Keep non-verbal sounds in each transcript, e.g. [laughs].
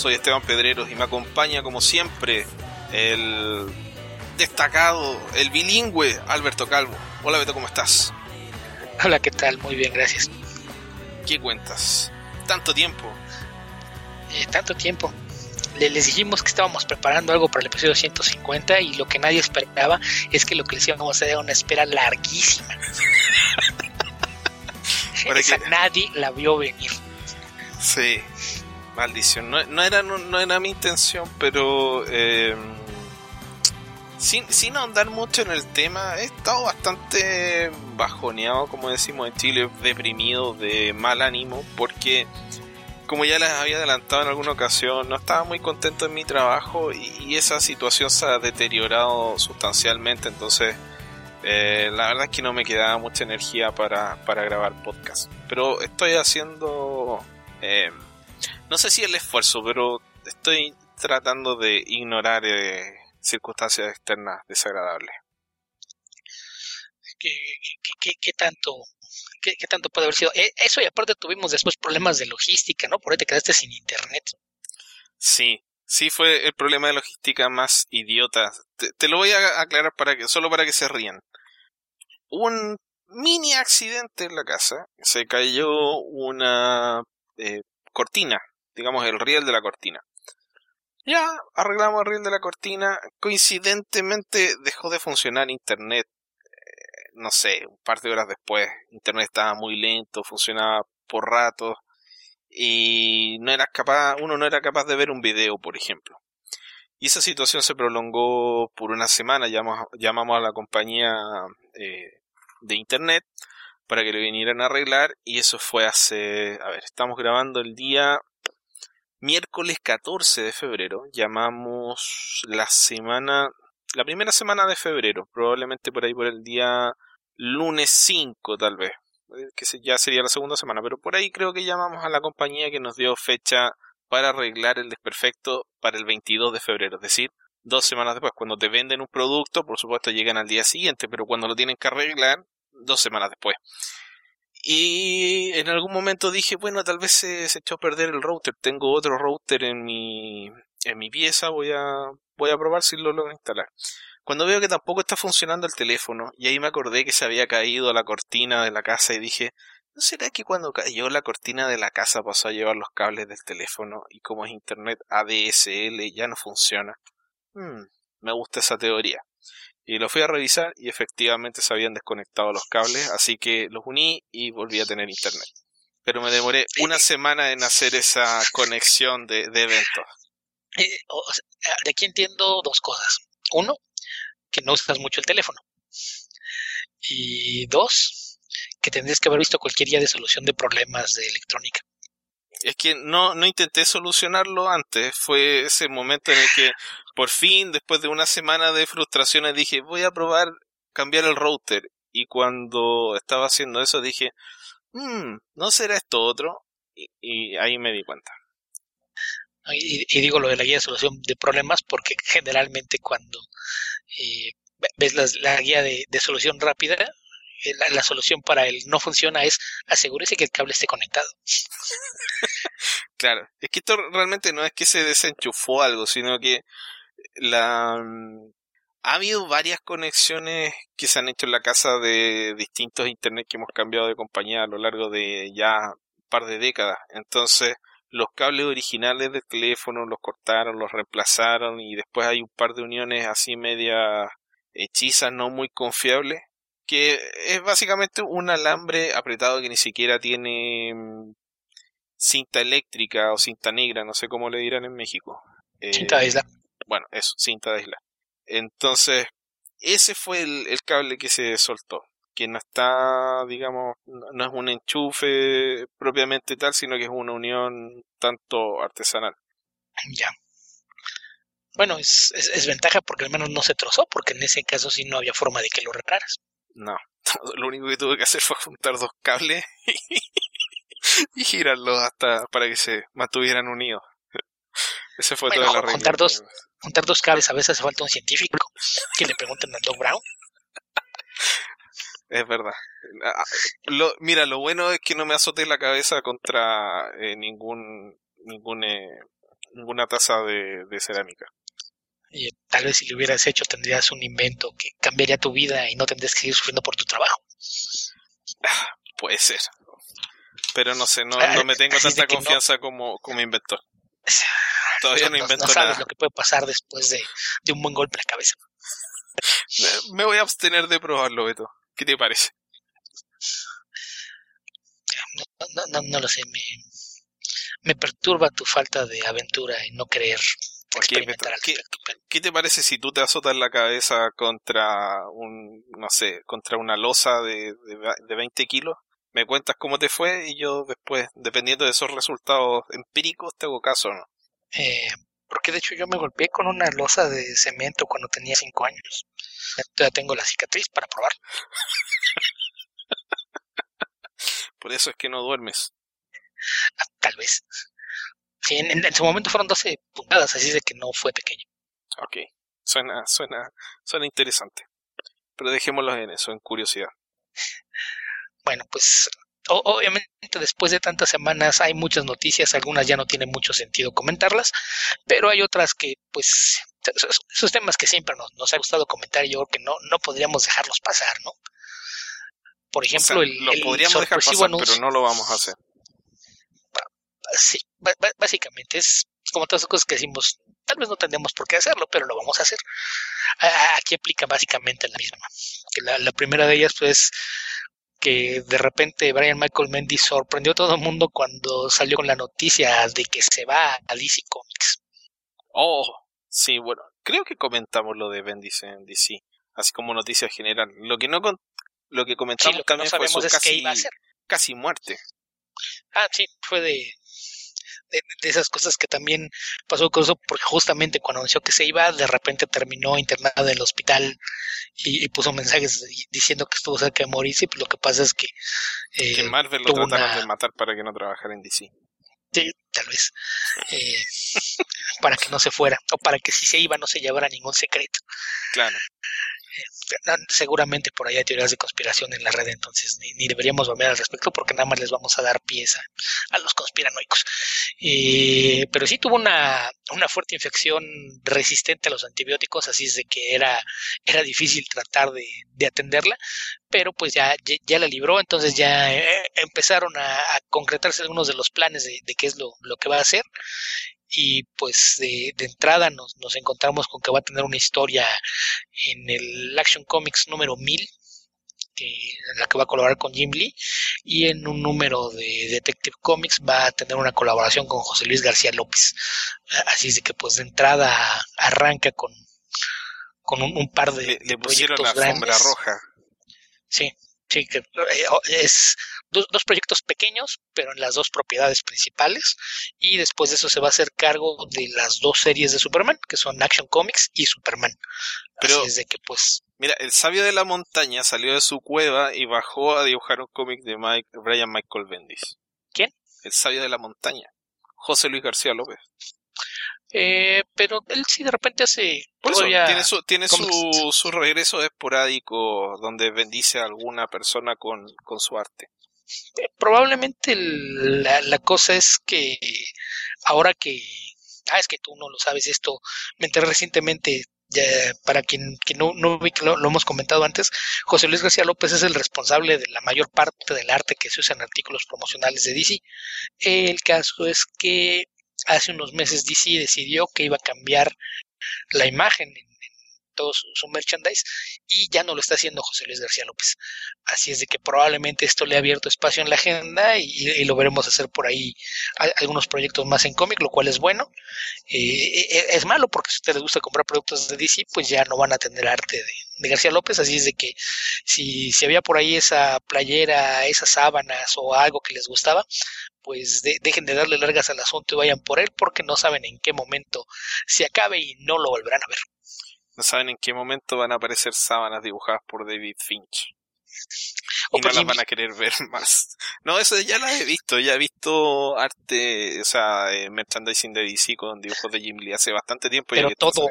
Soy Esteban Pedreros y me acompaña como siempre el destacado, el bilingüe Alberto Calvo. Hola Beto, ¿cómo estás? Hola, ¿qué tal? Muy bien, gracias. ¿Qué cuentas? Tanto tiempo. Eh, tanto tiempo. les dijimos que estábamos preparando algo para el episodio 150 y lo que nadie esperaba es que lo que les íbamos a hacer era una espera larguísima. [laughs] Esa nadie la vio venir. Sí, maldición. No, era, no, era mi intención, pero eh, sin, sin ahondar mucho en el tema, he estado bastante bajoneado, como decimos en Chile, deprimido, de mal ánimo, porque como ya les había adelantado en alguna ocasión, no estaba muy contento en mi trabajo y, esa situación se ha deteriorado sustancialmente, entonces eh, la verdad es que no me quedaba mucha energía para, grabar podcast. Pero estoy haciendo, eh, no sé si el esfuerzo, pero estoy tratando de ignorar eh, circunstancias externas desagradables. ¿Qué, tanto qué, tanto puede haber sido? eso y aparte tuvimos después problemas de logística, ¿no? Por ahí te quedaste sin internet. Sí, Sí, fue el problema de logística más idiota. Te, lo voy a aclarar para que, solo para que se rían. Un mini accidente en la casa. Se cayó una eh, cortina, digamos el riel de la cortina. Ya arreglamos el riel de la cortina. Coincidentemente dejó de funcionar internet. Eh, no sé, un par de horas después. Internet estaba muy lento, funcionaba por ratos y no era capaz, uno no era capaz de ver un video, por ejemplo. Y esa situación se prolongó por una semana, llamamos, llamamos a la compañía eh, de internet para que le vinieran a arreglar y eso fue hace, a ver, estamos grabando el día miércoles 14 de febrero, llamamos la semana, la primera semana de febrero, probablemente por ahí por el día lunes 5 tal vez, que ya sería la segunda semana, pero por ahí creo que llamamos a la compañía que nos dio fecha para arreglar el desperfecto para el 22 de febrero, es decir, dos semanas después. Cuando te venden un producto, por supuesto llegan al día siguiente, pero cuando lo tienen que arreglar, dos semanas después. Y en algún momento dije, bueno, tal vez se, echó a perder el router. Tengo otro router en mi, en mi pieza, voy a, voy a probar si lo logro instalar. Cuando veo que tampoco está funcionando el teléfono, y ahí me acordé que se había caído la cortina de la casa y dije, ¿no será que cuando cayó la cortina de la casa pasó a llevar los cables del teléfono y como es internet ADSL ya no funciona? Hmm, me gusta esa teoría. Y lo fui a revisar y efectivamente se habían desconectado los cables, así que los uní y volví a tener internet. Pero me demoré una semana en hacer esa conexión de, eventos. Eh, de aquí entiendo dos cosas. Uno, que no usas mucho el teléfono. Y dos, que tendrías que haber visto cualquier día de solución de problemas de electrónica. Es que no, no intenté solucionarlo antes, fue ese momento en el que por fin, después de una semana de frustraciones, dije, voy a probar cambiar el router. Y cuando estaba haciendo eso dije, hmm, ¿no será esto otro? Y, ahí me di cuenta. Y, digo lo de la guía de solución de problemas porque generalmente cuando eh, ves la, guía de, solución rápida, eh, la, solución para el no funciona es asegúrese que el cable esté conectado. claro, es que esto realmente no es que se desenchufó algo, sino que la mm, ha habido varias conexiones que se han hecho en la casa de distintos internet que hemos cambiado de compañía a lo largo de ya un par de décadas. Entonces, los cables originales del teléfono los cortaron, los reemplazaron y después hay un par de uniones así media hechizas, no muy confiables, que es básicamente un alambre apretado que ni siquiera tiene mm, cinta eléctrica o cinta negra, no sé cómo le dirán en México. cinta de isla. Bueno, eso, cinta de isla. Entonces, ese fue el cable que se soltó que no está, digamos, no es un enchufe propiamente tal, sino que es una unión tanto artesanal. Ya. Bueno, es, es, ventaja porque al menos no se trozó, porque en ese caso sí no había forma de que lo repararas. No, [laughs] lo único que tuve que hacer fue juntar dos cables [laughs] y, girarlos hasta para que se mantuvieran unidos. Ese fue todo el Juntar dos, juntar dos cables a veces hace falta un científico que le pregunten a Doc Brown. Es verdad. Ah, lo, mira, lo bueno es que no me azote la cabeza contra eh, ningún, ningún, eh, ninguna taza de, de cerámica. Y tal vez si lo hubieras hecho tendrías un invento que cambiaría tu vida y no tendrías que seguir sufriendo por tu trabajo. Ah, puede ser. Pero no sé, no, no me tengo tanta confianza como, como inventor. Todavía no, invento no sabes lo que puede pasar después de, de un buen golpe de cabeza. [laughs] Me voy a abstener de probarlo, Beto. ¿Qué te parece? No, no, no, lo sé, me, me perturba tu falta de aventura y no querer ¿Qué, ¿Qué, te parece si tú te azotas la cabeza contra un, no sé, contra una losa de, de, de 20 kilos? Me cuentas cómo te fue y yo después, dependiendo de esos resultados empíricos, te hago caso, ¿no? Eh, porque de hecho yo me golpeé con una losa de cemento cuando tenía 5 años. Ya tengo la cicatriz para probar. [laughs] Por eso es que no duermes. Tal vez. Sí, en, su momento fueron 12 puntadas, así de que no fue pequeño. Ok, suena, suena, suena interesante. Pero dejémoslo en eso, en curiosidad. Bueno, pues obviamente después de tantas semanas hay muchas noticias, algunas ya no tienen mucho sentido comentarlas, pero hay otras que pues esos temas que siempre nos, nos ha gustado comentar, yo creo que no, no podríamos dejarlos pasar, ¿no? Por ejemplo, el, lo podríamos dejar pasar, pero no lo vamos a hacer. Sí, básicamente es como todas las cosas que decimos, tal vez no tendríamos por qué hacerlo, pero lo vamos a hacer. Aquí aplica básicamente la misma. La, la primera de ellas, pues, que de repente Brian Michael Mendy sorprendió a todo el mundo cuando salió con la noticia de que se va a DC Comics. Oh, sí, bueno, creo que comentamos lo de Bendis en DC, así como noticia general. Lo que no lo que comentamos también fue su casi, casi muerte. Ah, sí, fue de de, esas cosas que también pasó con eso, porque justamente cuando anunció que se iba, de repente terminó internado en el hospital y, puso mensajes diciendo que estuvo cerca de morirse, pues lo que pasa es que... Eh, que Marvel lo trataron de matar para que no trabajara en DC. Sí, tal vez. Eh, [laughs] para que no se fuera, o para que si se iba no se llevara ningún secreto. Claro. Seguramente por ahí hay teorías de conspiración en la red, entonces ni, deberíamos volver al respecto porque nada más les vamos a dar pieza a, los conspiranoicos. Eh, pero sí tuvo una, una, fuerte infección resistente a los antibióticos, así es de que era, era difícil tratar de, de atenderla, pero pues ya, ya, la libró, entonces ya eh, empezaron a, concretarse algunos de los planes de, de qué es lo, lo que va a hacer y pues de, de entrada nos, nos, encontramos con que va a tener una historia en el Action Comics número 1000 que, en la que va a colaborar con Jim Lee y en un número de Detective Comics va a tener una colaboración con José Luis García López. Así es de que pues de entrada arranca con con un, par de, le, pusieron la sombra roja. Sí Sí, que eh, es dos, dos, proyectos pequeños, pero en las dos propiedades principales. Y después de eso se va a hacer cargo de las dos series de Superman, que son Action Comics y Superman. Pero, Así es de que, pues. Mira, el sabio de la montaña salió de su cueva y bajó a dibujar un cómic de Mike, Brian Michael Bendis. ¿Quién? El sabio de la montaña. José Luis García López. Eh, pero él sí de repente hace tiene su tiene su, su, regreso esporádico donde bendice a alguna persona con, con su arte probablemente la, la, cosa es que ahora que ah es que tú no lo sabes esto me enteré recientemente ya, para quien, no, no vi que lo, lo, hemos comentado antes, José Luis García López es el responsable de la mayor parte del arte que se usa en artículos promocionales de DC. El caso es que hace unos meses DC decidió que iba a cambiar la imagen en, todo su, merchandise y ya no lo está haciendo José Luis García López. Así es de que probablemente esto le ha abierto espacio en la agenda y, lo veremos hacer por ahí algunos proyectos más en cómic, lo cual es bueno. Eh, eh, es malo porque si a ustedes les gusta comprar productos de DC, pues ya no van a tener arte de, de García López, así es de que si, si había por ahí esa playera, esas sábanas o algo que les gustaba, pues dejen de darle largas al asunto y vayan por él porque no saben en qué momento se acabe y no lo volverán a ver. No saben en qué momento van a aparecer sábanas dibujadas por David Finch. y no las van a querer ver [laughs] más. No, eso ya las he visto, ya he visto arte, o sea, eh, merchandising de DC con dibujos de Jim Lee hace bastante tiempo. Pero todo,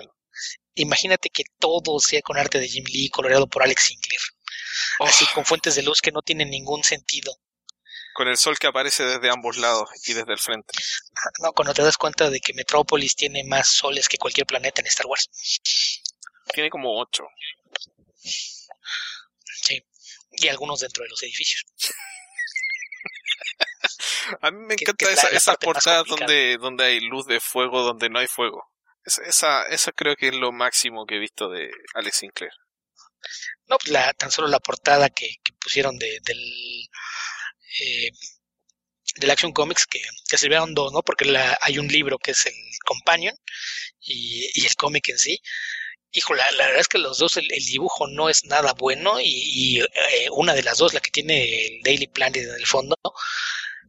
imagínate que todo sea con arte de Jim Lee coloreado por Alex Sinclair. así con fuentes de luz que no tienen ningún sentido. Con el sol que aparece desde ambos lados y desde el frente. No, cuando te das cuenta de que Metrópolis tiene más soles que cualquier planeta en Star Wars. Tiene como ocho. Sí, y algunos dentro de los edificios. [laughs] A mí me encanta esa, esas portadas donde, donde hay luz de fuego, donde no hay fuego. Esa, esa, creo que es lo máximo que he visto de Alex Sinclair. No, pues la, tan solo la portada que, pusieron de, del, eh, del Action Comics, que, que sirvieron dos, ¿no? Porque la, hay un libro que es el Companion y, y el cómic en sí. Hijo, la, la, verdad es que los dos, el, dibujo no es nada bueno y, eh, una de las dos, la que tiene el Daily Planet en el fondo,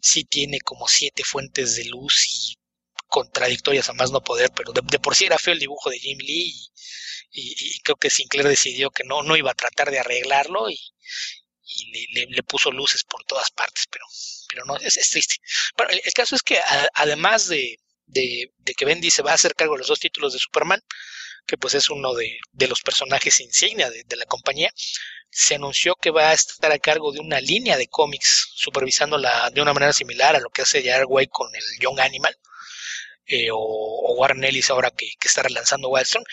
sí tiene como siete fuentes de luz y contradictorias a más no poder, pero de, por sí era feo el dibujo de Jim Lee y, creo que Sinclair decidió que no, no iba a tratar de arreglarlo y, le, puso luces por todas partes, pero, pero no, es, triste. Bueno, el, caso es que además de, de, que Bendy se va a hacer cargo de los dos títulos de Superman, que pues es uno de, de los personajes insignia de, de, la compañía, se anunció que va a estar a cargo de una línea de cómics, supervisándola de una manera similar a lo que hace Way con el Young Animal, eh, o, Warren Ellis ahora que, está relanzando Wildstone.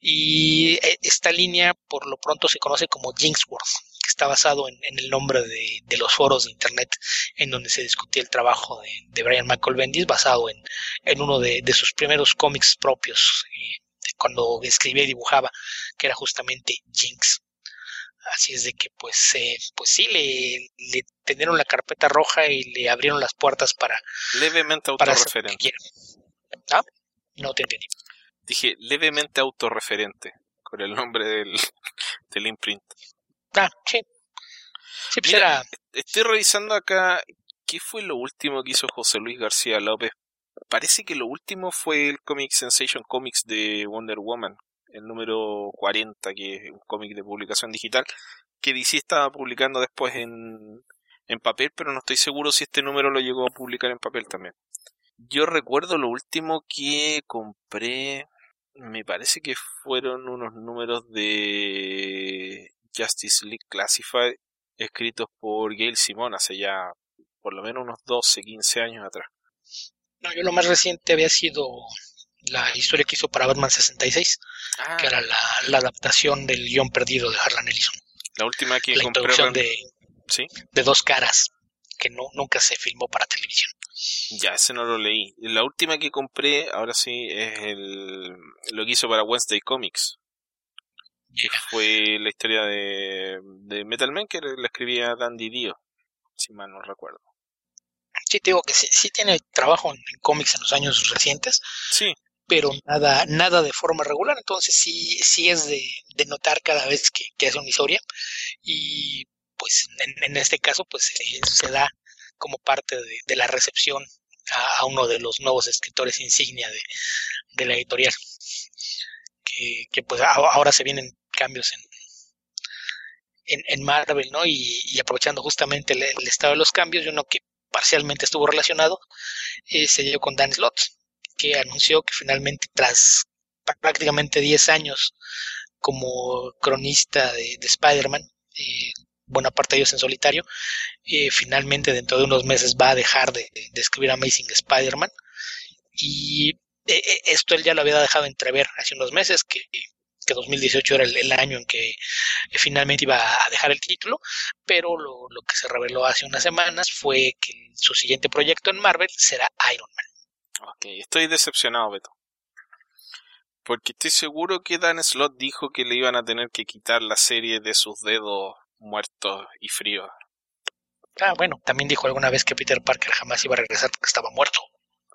Y eh, esta línea por lo pronto se conoce como Jinxworth, que está basado en, el nombre de, los foros de internet en donde se discutía el trabajo de, Brian Michael Bendis, basado en, en uno de, sus primeros cómics propios, eh, cuando escribía y dibujaba, que era justamente Jinx. Así es de que pues eh, pues sí le, le tendieron la carpeta roja y le abrieron las puertas para levemente autorreferente. ¿Ah? No te entendí. Dije levemente autorreferente con el nombre del, [laughs] del imprint. Ah, sí. Sí, pues era... Estoy revisando acá qué fue lo último que hizo José Luis García López. Parece que lo último fue el Comic Sensation Comics de Wonder Woman, el número 40, que es un cómic de publicación digital, que DC estaba publicando después en, en papel, pero no estoy seguro si este número lo llegó a publicar en papel también. Yo recuerdo lo último que compré, me parece que fueron unos números de Justice League Classified escritos por Gail Simon hace ya por lo menos unos 12, 15 años atrás. No, yo lo más reciente había sido la historia que hizo para Batman 66, ah. que era la, adaptación del guion perdido de Harlan Ellison. La última que la introducción de, ¿Sí? de dos caras, que no, nunca se filmó para televisión. Ya, ese no lo leí. La última que compré, ahora sí, es el, lo que hizo para Wednesday Comics. Que fue la historia de, de Metal Man que la escribía Dandy Dio, si mal no recuerdo. Sí, te digo que sí, sí tiene trabajo en, en cómics en los años recientes. Sí pero nada, nada de forma regular, entonces sí, sí es de, de notar cada vez que, que, hace una historia y pues en, este caso pues se, da como parte de, la recepción a, uno de los nuevos escritores insignia de, de la editorial que, que, pues ahora se vienen cambios en, en, en Marvel, ¿no? Y, aprovechando justamente el, estado de los cambios y uno que parcialmente estuvo relacionado, eh, se dio con Dan Slott, que anunció que finalmente tras prácticamente 10 años como cronista de, Spider-Man, eh, buena parte de ellos en solitario, eh, finalmente dentro de unos meses va a dejar de, escribir Amazing Spider-Man. Y esto él ya lo había dejado entrever hace unos meses que, que 2018 era el, año en que finalmente iba a dejar el título, pero lo, lo que se reveló hace unas semanas fue que su siguiente proyecto en Marvel será Iron Man. Ok, estoy decepcionado, Beto. Porque estoy seguro que Dan Slot dijo que le iban a tener que quitar la serie de sus dedos muertos y fríos. Ah, bueno, también dijo alguna vez que Peter Parker jamás iba a regresar porque estaba muerto.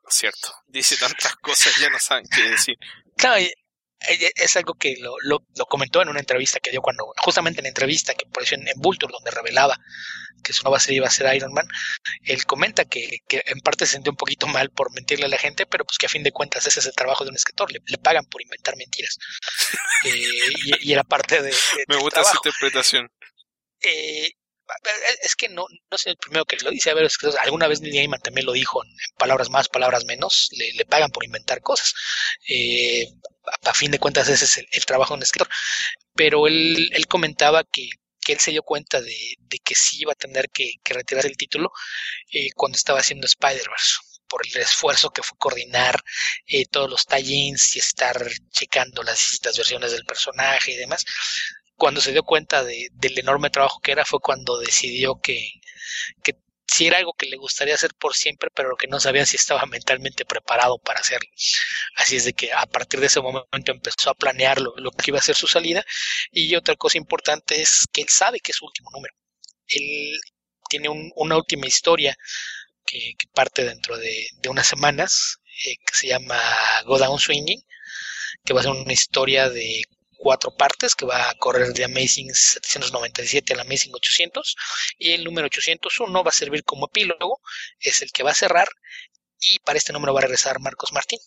Cierto, dice tantas cosas, ya no saben qué decir. Claro, es algo que lo, lo, comentó en una entrevista que dio cuando, justamente en la entrevista que apareció en, Vulture, donde revelaba que su nueva serie iba a ser Iron Man, él comenta que, que, en parte se sintió un poquito mal por mentirle a la gente, pero pues que a fin de cuentas ese es el trabajo de un escritor, le, pagan por inventar mentiras. [laughs] Eh, y, era parte de... Me gusta esa interpretación. Eh, es que no, no soy el primero que lo dice. A ver, alguna vez Neil Gaiman también lo dijo en palabras más, palabras menos. Le, pagan por inventar cosas. Eh, a, fin de cuentas, ese es el, trabajo de un escritor. Pero él, él comentaba que, que él se dio cuenta de, que sí iba a tener que, que retirarse el título eh, cuando estaba haciendo Spider-Verse por el esfuerzo que fue coordinar eh, todos los tie-ins y estar checando las distintas versiones del personaje y demás. Cuando se dio cuenta de, del enorme trabajo que era fue cuando decidió que, que si era algo que le gustaría hacer por siempre, pero que no sabía si estaba [laughs] mentalmente preparado para hacerlo. Así es de que a partir de ese momento empezó a planear lo, que iba a ser su salida. Y otra cosa importante es que él sabe que es su último número. Él tiene una última historia que, parte dentro de, unas semanas, eh, que se llama Go Down Swinging, que va a ser una historia de cuatro partes que va a correr de Amazing 797 al Amazing 800 y el número 801 va a servir como epílogo, es el que va a cerrar y para este número va a regresar Marcos Martín.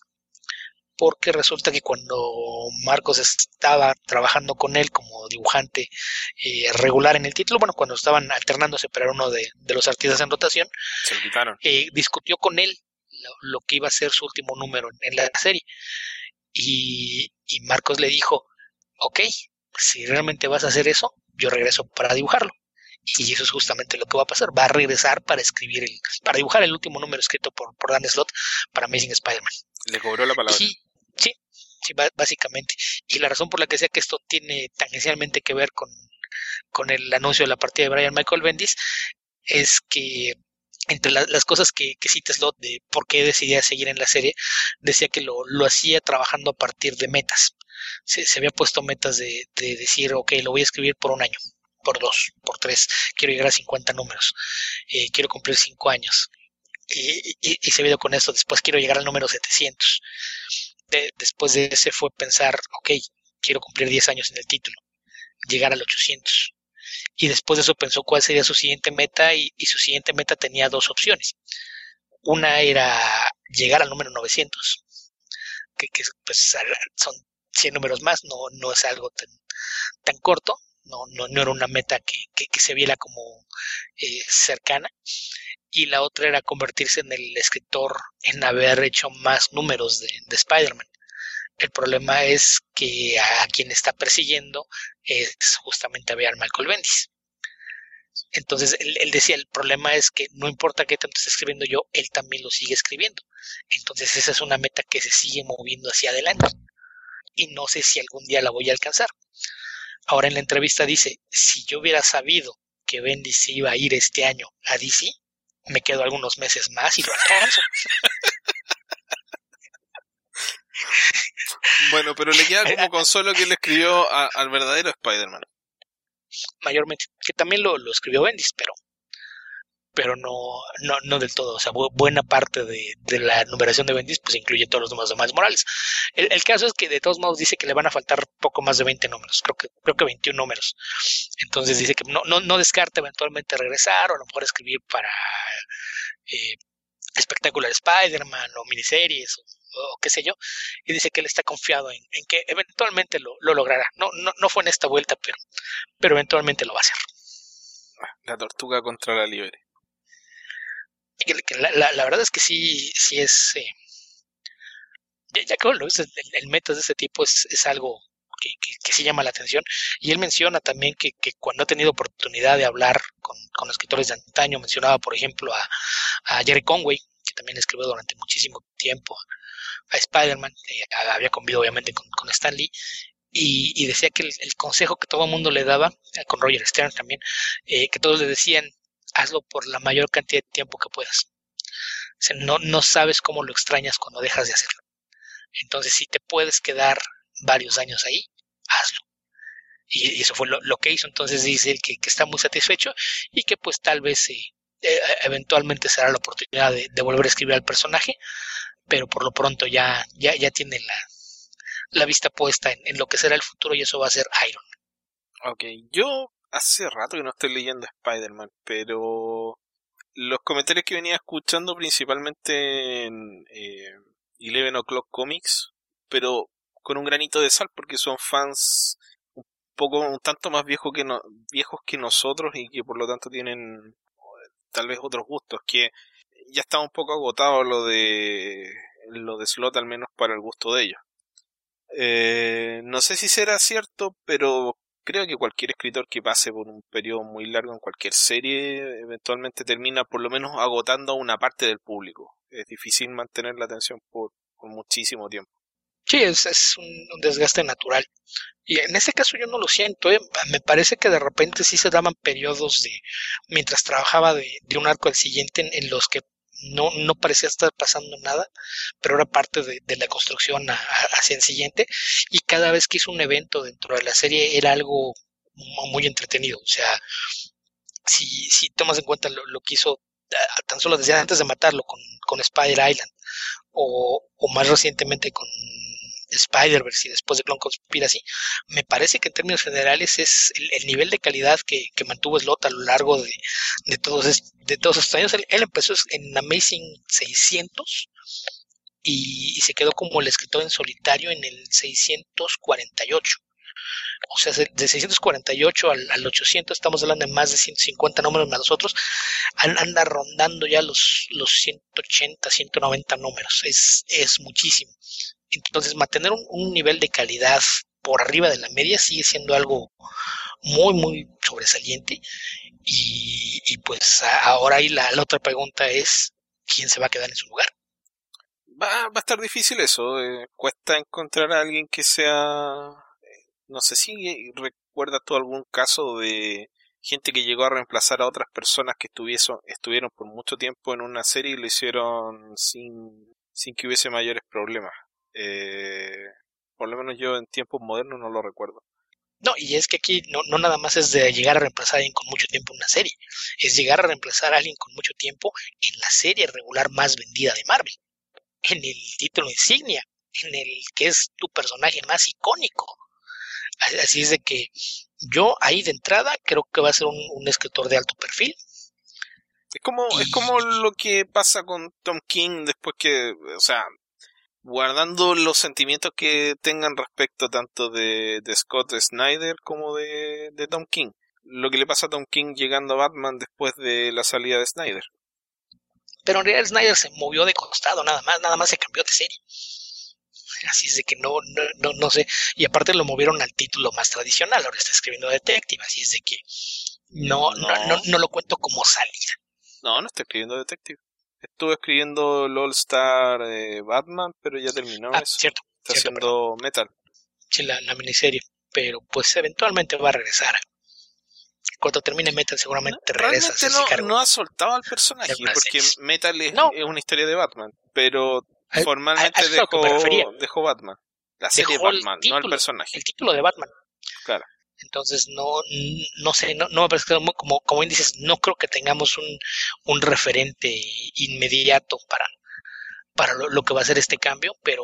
Porque resulta que cuando Marcos estaba trabajando con él como dibujante eh, regular en el título, bueno, cuando estaban alternándose, pero era uno de, los artistas en rotación, eh, discutió con él lo, que iba a ser su último número en, la serie. y, Marcos le dijo, ok, si realmente vas a hacer eso, yo regreso para dibujarlo. Y eso es justamente lo que va a pasar. Va a regresar para escribir, el, para dibujar el último número escrito por, por Dan Slott para Amazing Spider-Man. Le cobró la palabra. sí, sí, básicamente. Y la razón por la que sea que esto tiene tangencialmente que ver con, con el anuncio de la partida de Brian Michael Bendis es que entre las cosas que, que cita Slot de por qué decidía seguir en la serie, decía que lo, lo hacía trabajando a partir de metas se, había puesto metas de, decir, ok, lo voy a escribir por un año, por dos, por tres, quiero llegar a 50 números, eh, quiero cumplir cinco años. Y, y, se vio con esto, después quiero llegar al número 700. después de ese fue pensar, ok, quiero cumplir 10 años en el título, llegar al 800. Y después de eso pensó cuál sería su siguiente meta y, su siguiente meta tenía dos opciones. Una era llegar al número 900, que, que pues, son 100 números más, no, no es algo tan, tan corto, no, no, no era una meta que, que, se viera como eh, cercana. Y la otra era convertirse en el escritor en haber hecho más números de, de Spider-Man. El problema es que a, quien está persiguiendo es justamente a Bear Malcolm Bendis. Entonces él, decía, el problema es que no importa qué tanto esté escribiendo yo, él también lo sigue escribiendo. Entonces esa es una meta que se sigue moviendo hacia adelante y no sé si algún día la voy a alcanzar. Ahora en la entrevista dice, si yo hubiera sabido que Bendy se iba a ir este año a DC, me quedo algunos meses más y lo alcanzo. [laughs] bueno, pero le queda como [laughs] consuelo que él escribió al verdadero Spider-Man. Mayormente, que también lo, lo escribió Bendis, pero pero no, no, no del todo. O sea, buena parte de, de la numeración de Bendis pues incluye todos los números de Miles Morales. El, caso es que de todos modos dice que le van a faltar poco más de 20 números, creo que, creo que 21 números. Entonces dice que no, no, no descarta eventualmente regresar o a lo mejor escribir para eh, espectacular Spider-Man o miniseries o, qué sé yo. Y dice que él está confiado en, en que eventualmente lo, lo logrará. No, no, no fue en esta vuelta, pero, pero eventualmente lo va a hacer. La tortuga contra la libre la, la, verdad es que sí, sí es. Eh, ya, que lo el, el método de ese tipo es, es algo que, que, sí llama la atención. Y él menciona también que, que cuando ha tenido oportunidad de hablar con, con escritores de antaño, mencionaba, por ejemplo, a, a Jerry Conway, que también escribió durante muchísimo tiempo a Spider-Man, eh, había convivido obviamente con, con Stan Lee, y, decía que el, consejo que todo el mundo le daba, eh, con Roger Stern también, eh, que todos le decían, hazlo por la mayor cantidad de tiempo que puedas. no, no sabes cómo lo extrañas cuando dejas de hacerlo. Entonces, si te puedes quedar varios años ahí, hazlo. Y, eso fue lo, que hizo. Entonces dice él que, está muy satisfecho y que pues tal vez eventualmente será la oportunidad de, volver a escribir al personaje, pero por lo pronto ya, ya, ya tiene la, la vista puesta en, en, lo que será el futuro y eso va a ser Iron. Ok, yo hace rato que no estoy leyendo Spider-Man, pero los comentarios que venía escuchando principalmente en eh, Eleven O'Clock Comics, pero con un granito de sal porque son fans un poco un tanto más viejos que viejos que nosotros y que por lo tanto tienen tal vez otros gustos que ya está un poco agotado lo de lo de slot al menos para el gusto de ellos eh, no sé si será cierto pero creo que cualquier escritor que pase por un periodo muy largo en cualquier serie eventualmente termina por lo menos agotando a una parte del público. Es difícil mantener la atención por, muchísimo tiempo. Sí, es, un, desgaste natural. Y en este caso yo no lo siento. ¿eh? Me parece que de repente sí se daban periodos de, mientras trabajaba de, un arco al siguiente, en, los que no, no parecía estar pasando nada, pero era parte de, la construcción hacia el siguiente. Y cada vez que hizo un evento dentro de la serie era algo muy entretenido. O sea, si, si tomas en cuenta lo, que hizo tan solo desde antes de matarlo con, con Spider Island o, o más recientemente con Spider-Verse y después de Clone Conspiracy, me parece que en términos generales es el, nivel de calidad que, mantuvo Slot a lo largo de, todos, estos años. Él, empezó en Amazing 600 y, se quedó como el escritor en solitario en el 648. O sea, de 648 al, al 800 estamos hablando de más de 150 números más nosotros. Anda rondando ya los, los 180, 190 números. Es, es muchísimo. Entonces, mantener un, nivel de calidad por arriba de la media sigue siendo algo muy, muy sobresaliente. Y, pues ahora ahí la, otra pregunta es, ¿quién se va a quedar en su lugar? Va, va a estar difícil eso. Eh, cuesta encontrar a alguien que sea... No sé si recuerdas tú algún caso de gente que llegó a reemplazar a otras personas que estuvieron por mucho tiempo en una serie y lo hicieron sin, sin que hubiese mayores problemas. Eh, por lo menos yo en tiempos modernos no lo recuerdo. No, y es que aquí no, no nada más es de llegar a reemplazar a alguien con mucho tiempo en una serie, es llegar a reemplazar a alguien con mucho tiempo en la serie regular más vendida de Marvel, en el título insignia, en el que es tu personaje más icónico. Así es de que yo ahí de entrada creo que va a ser un, escritor de alto perfil. Es como, es como lo que pasa con Tom King después que, o sea, guardando los sentimientos que tengan respecto tanto de, Scott Snyder como de, Tom King. Lo que le pasa a Tom King llegando a Batman después de la salida de Snyder. Pero en realidad Snyder se movió de costado, nada más, nada más se cambió de serie. Así es de que no, no, no, sé. Y aparte lo movieron al título más tradicional, ahora está escribiendo Detective, así es de que no, no, no, no lo cuento como salida. No, no está escribiendo Detective. Estuve escribiendo el All Star eh, Batman, pero ya terminó ah, eso. Cierto, Está haciendo Metal. Sí, la, miniserie. Pero pues eventualmente va a regresar. Cuando termine Metal seguramente regresa. No, no ha soltado al personaje, porque Metal es, una historia de Batman, pero formalmente dejó, dejó Batman. La serie Batman, no el personaje. El título de Batman. Claro. Entonces, no, no sé, no, no me parece como, como bien dices, no creo que tengamos un, un referente inmediato para, para lo, que va a ser este cambio, pero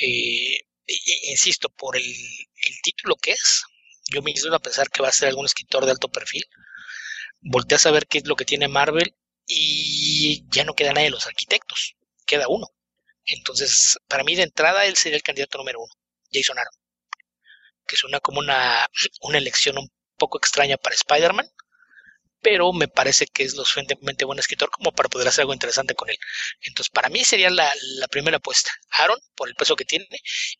eh, insisto, por el, el, título que es, yo me hice a pensar que va a ser algún escritor de alto perfil. Volteé a saber qué es lo que tiene Marvel y ya no queda nadie de los arquitectos, queda uno. Entonces, para mí de entrada él sería el candidato número uno, Jason Aaron que suena como una, una elección un poco extraña para Spider-Man, pero me parece que es lo suficientemente buen escritor como para poder hacer algo interesante con él. Entonces, para mí sería la, primera apuesta. Aaron, por el peso que tiene,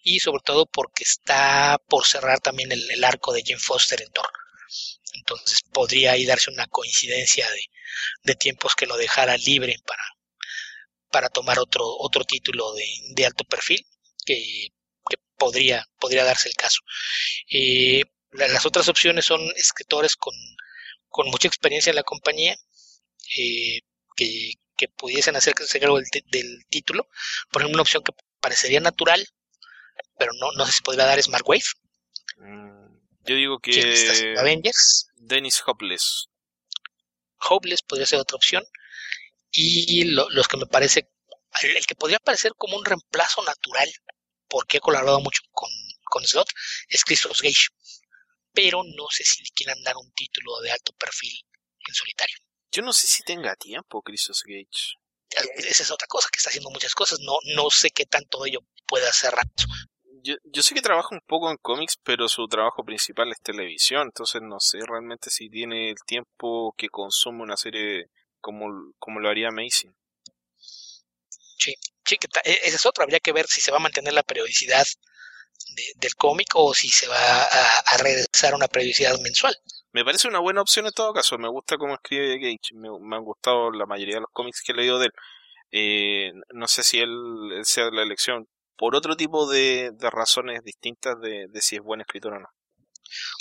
y sobre todo porque está por cerrar también el, arco de Jim Foster en Thor. Entonces, podría ahí darse una coincidencia de, de tiempos que lo dejara libre para, para tomar otro, otro título de, de alto perfil, que podría, podría darse el caso. Eh, las otras opciones son escritores con, con mucha experiencia en la compañía, eh, que, que, pudiesen hacerse cargo del, del, título. Por ejemplo, una opción que parecería natural, pero no, no sé si podría dar es Mark Wave. Mm, yo digo que Avengers. Dennis Hopeless. Hopeless podría ser otra opción. Y los que me parece, el que podría parecer como un reemplazo natural porque he colaborado mucho con, con Slot, es Christos Gage. Pero no sé si le quieran dar un título de alto perfil en solitario. Yo no sé si tenga tiempo Christos Gage. Esa es otra cosa, que está haciendo muchas cosas. No, no sé qué tanto ello puede hacer rato. Yo, yo sé que trabaja un poco en cómics, pero su trabajo principal es televisión, entonces no sé realmente si tiene el tiempo que consume una serie como, como lo haría Amazing. Sí, e, esa es otra. Habría que ver si se va a mantener la periodicidad del cómic o si se va a, regresar a una periodicidad mensual. Me parece una buena opción en todo caso. Me gusta cómo escribe Gage. Me, han gustado la mayoría de los cómics que he leído de él. Eh, no sé si él, sea la elección por otro tipo de, razones distintas de, si es buen escritor o no.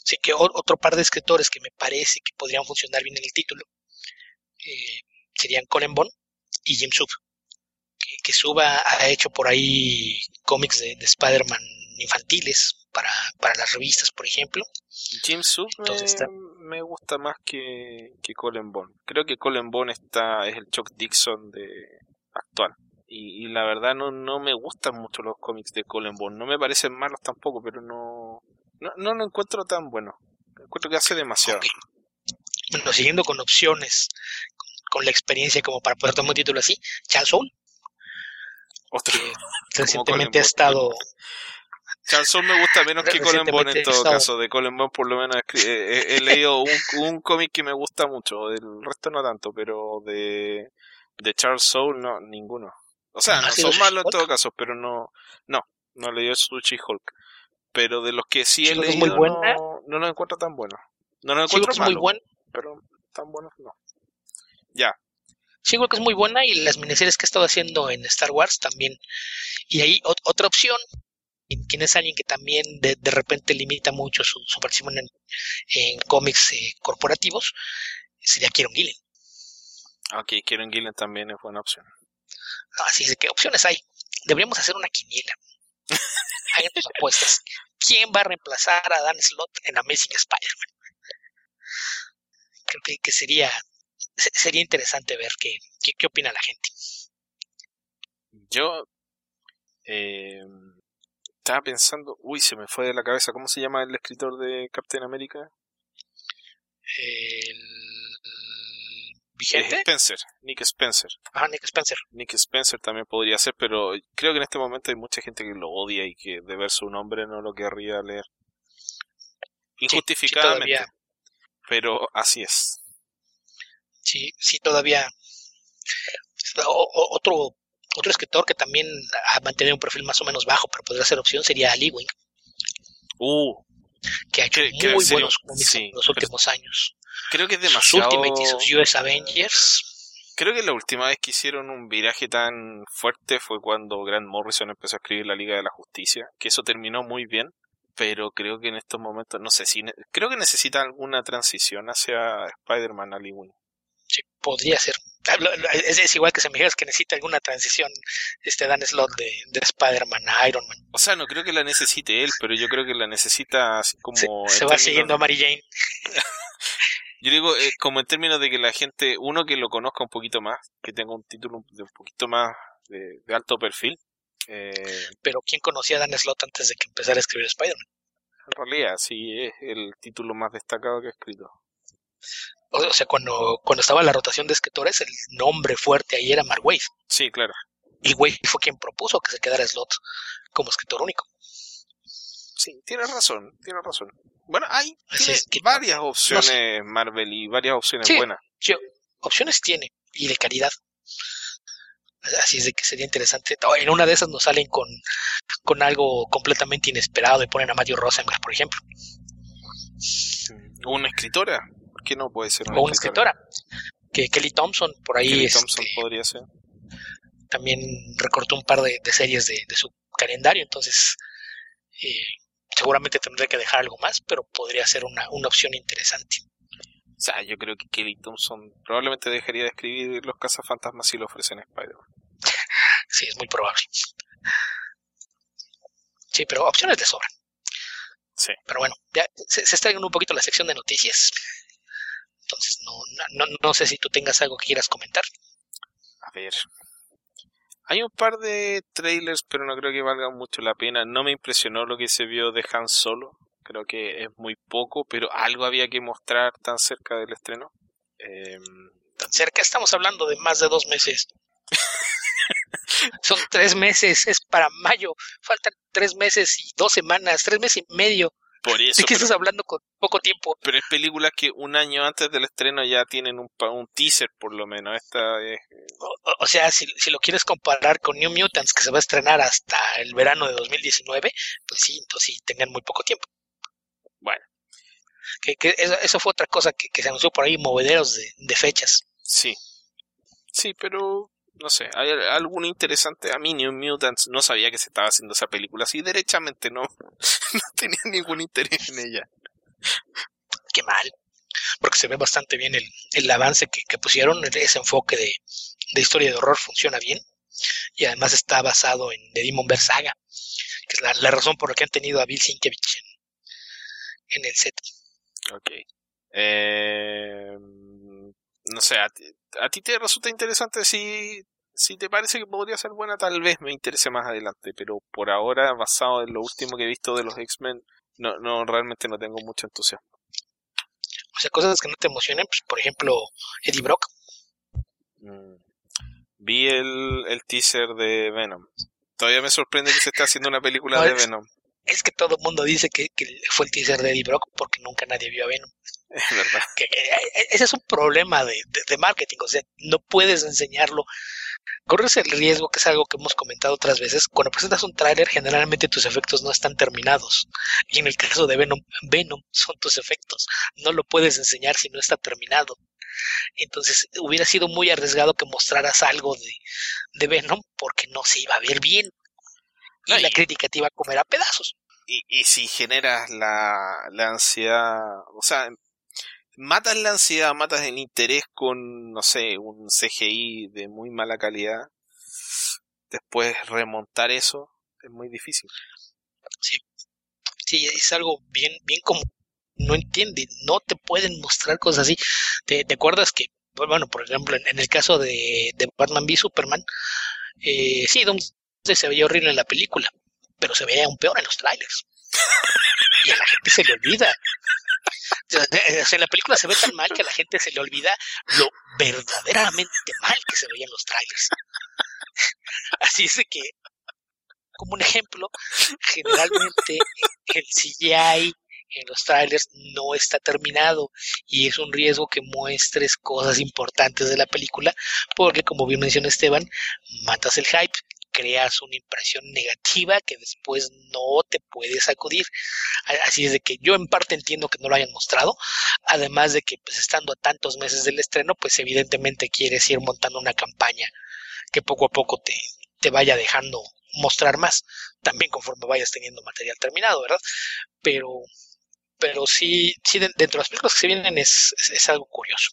Sí, que otro par de escritores que me parece que podrían funcionar bien en el título eh, serían Colin Bond y Jim Sub. Que, Suba ha hecho por ahí cómics de, Spider-Man infantiles para, para, las revistas, por ejemplo. Jim Sub me, gusta más que, que Colin Bond. Creo que Colin Bond está, es el Chuck Dixon de actual. Y, la verdad no, no me gustan mucho los cómics de Colin Bond. No me parecen malos tampoco, pero no, no, no lo encuentro tan bueno. Encuentro que hace demasiado. Bueno, siguiendo con opciones, con, la experiencia como para poder tomar un título así, Charles Soule. [laughs] recientemente ha estado... Charles Soule me gusta menos que Colin Bond en todo caso. De Colin Bond por lo menos he, leído un, un cómic que me gusta mucho. El resto no tanto, pero de, de Charles Soule no, ninguno. O sea, no son malos en todo caso, pero no, no, no leí Sushi Hulk. Pero de los que sí he leído, muy buena. no, no los encuentro tan buenos. No los encuentro malos, muy pero tan buenos no. Ya. Sí, que es muy buena y las miniseries que he estado haciendo en Star Wars también. Y ahí otra opción, quien es alguien que también de, de repente limita mucho su, su participación en, en cómics eh, corporativos, sería Kieron Gillen. Ok, Kieron Gillen también es buena opción. Así es, ¿qué opciones hay? Deberíamos hacer una quiniela. [laughs] hay apuestas. ¿Quién va a reemplazar a Dan Slott en Amazing Spider-Man? Creo que, sería sería interesante ver qué, qué, opina la gente. Yo eh, estaba pensando, uy, se me fue de la cabeza, ¿cómo se llama el escritor de Captain America? El vigente. Spencer, Nick Spencer. Ah, Nick Spencer. Nick Spencer también podría ser, pero creo que en este momento hay mucha gente que lo odia y que de ver su nombre no lo querría leer. Injustificadamente. pero así es. Sí, sí, todavía. otro, otro escritor que también ha mantenido un perfil más o menos bajo, pero podría ser opción, sería Lee Wing. Uh, que ha hecho muy buenos cómics en los últimos años. Creo que es demasiado. Sus US Avengers. Creo que la última vez que hicieron un viraje tan fuerte fue cuando Grant Morrison empezó a escribir la Liga de la Justicia, que eso terminó muy bien, pero creo que en estos momentos, no sé si, creo que necesita alguna transición hacia Spider-Man Ali Sí, podría ser. Es, igual que se me dijeras que necesita alguna transición este Dan Slot de, de Spider-Man a Iron Man. O sea, no creo que la necesite él, pero yo creo que la necesita así como... Se, va siguiendo a Mary Jane. [laughs] Yo digo, eh, como en términos de que la gente, uno que lo conozca un poquito más, que tenga un título de un poquito más de, alto perfil. Eh, Pero ¿quién conocía a Dan Slott antes de que empezara a escribir Spider-Man? En realidad, sí, es el título más destacado que ha escrito. O sea, cuando, cuando estaba la rotación de escritores, el nombre fuerte ahí era Mark Wade. Sí, claro. Y Wade fue quien propuso que se quedara Slot como escritor único. Sí, tienes razón, tienes razón. Bueno, hay varias opciones Marvel y varias opciones buenas. Sí, opciones tiene y de calidad. Así es de que sería interesante. En una de esas nos salen con, con algo completamente inesperado y ponen a Matthew Rosenberg, por ejemplo. ¿Una escritora? ¿Por qué no puede ser una, o una escritora? Que Kelly Thompson, por ahí. Kelly Thompson este, podría ser. También recortó un par de, series de, de, su calendario, entonces eh, seguramente tendré que dejar algo más, pero podría ser una, opción interesante. O sea, yo creo que Kelly Thompson probablemente dejaría de escribir Los Cazafantasmas si lo ofrecen Spider-Man. [laughs] sí, es muy probable. Sí, pero opciones de sobran. Sí. Pero bueno, ya se, se está en un poquito la sección de noticias. Entonces, no, no, no sé si tú tengas algo que quieras comentar. A ver, hay un par de trailers, pero no creo que valga mucho la pena. No me impresionó lo que se vio de Han Solo. Creo que es muy poco, pero algo había que mostrar tan cerca del estreno. Em, tan cerca, estamos hablando de más de dos meses. [laughs] Son tres meses, es para mayo. Faltan tres meses y dos semanas, tres meses y medio Por eso. ¿De qué estás hablando con poco tiempo? Pero es películas que un año antes del estreno ya tienen un, un teaser, por lo menos. Esta es... o, o, sea, si, si, lo quieres comparar con New Mutants, que se va a estrenar hasta el verano de 2019, pues sí, entonces sí, tengan muy poco tiempo. Bueno. Que, que eso, eso, fue otra cosa que, que, se anunció por ahí, movederos de, de fechas. Sí. Sí, pero no sé, hay algo interesante. A mí New Mutants no sabía que se estaba haciendo esa película así derechamente, no, [laughs] no tenía ningún interés en ella. Qué mal, porque se ve bastante bien el, el avance que, que, pusieron, ese enfoque de, de, historia de horror funciona bien y además está basado en The Demon Saga, que es la, la, razón por la que han tenido a Bill Sienkiewicz en, en el set. Ok. Eh, no sé, a ti, te resulta interesante si, si te parece que podría ser buena, tal vez me interese más adelante, pero por ahora, basado en lo último que he visto de los X-Men, no, no, realmente no tengo mucho entusiasmo. O sea, cosas que no te emocionen, pues, por ejemplo, Eddie Brock. Mm. Vi el, el teaser de Venom. Todavía me sorprende que se esté haciendo una película no, de Venom. Es que todo el mundo dice que, que, fue el teaser de Eddie Brock porque nunca nadie vio a Venom. Es verdad. Que, que, ese es un problema de, de, de, marketing, o sea, no puedes enseñarlo. Corres el riesgo, que es algo que hemos comentado otras veces, cuando presentas un tráiler, generalmente tus efectos no están terminados. Y en el caso de Venom, Venom son tus efectos. No lo puedes enseñar si no está terminado. Entonces hubiera sido muy arriesgado que mostraras algo de, de Venom porque no se iba a ver bien. Y no, la y... crítica te iba a comer a pedazos. Y, y si generas la, la ansiedad, o sea, matas la ansiedad, matas el interés con, no sé, un CGI de muy mala calidad, después remontar eso es muy difícil. Sí, sí, es algo bien, bien como no entiende, no te pueden mostrar cosas así. ¿Te, te acuerdas que, bueno, por ejemplo, en, en el caso de, de, Batman v Superman, eh, sí, se veía horrible en la película, pero se veía aún peor en los trailers. [laughs] y a la gente se le olvida. O sea, en la película se ve tan mal que a la gente se le olvida lo verdaderamente mal que se veía en los trailers. [laughs] Así es de que, como un ejemplo, generalmente el CGI en los trailers no está terminado y es un riesgo que muestres cosas importantes de la película porque como bien menciona Esteban matas el hype creas una impresión negativa que después no te puedes sacudir. Así es de que yo en parte entiendo que no lo hayan mostrado, además de que pues estando a tantos meses del estreno, pues evidentemente quieres ir montando una campaña que poco a poco te, te vaya dejando mostrar más, también conforme vayas teniendo material terminado, ¿verdad? Pero pero sí, sí dentro de las películas que se vienen es, es, es algo curioso.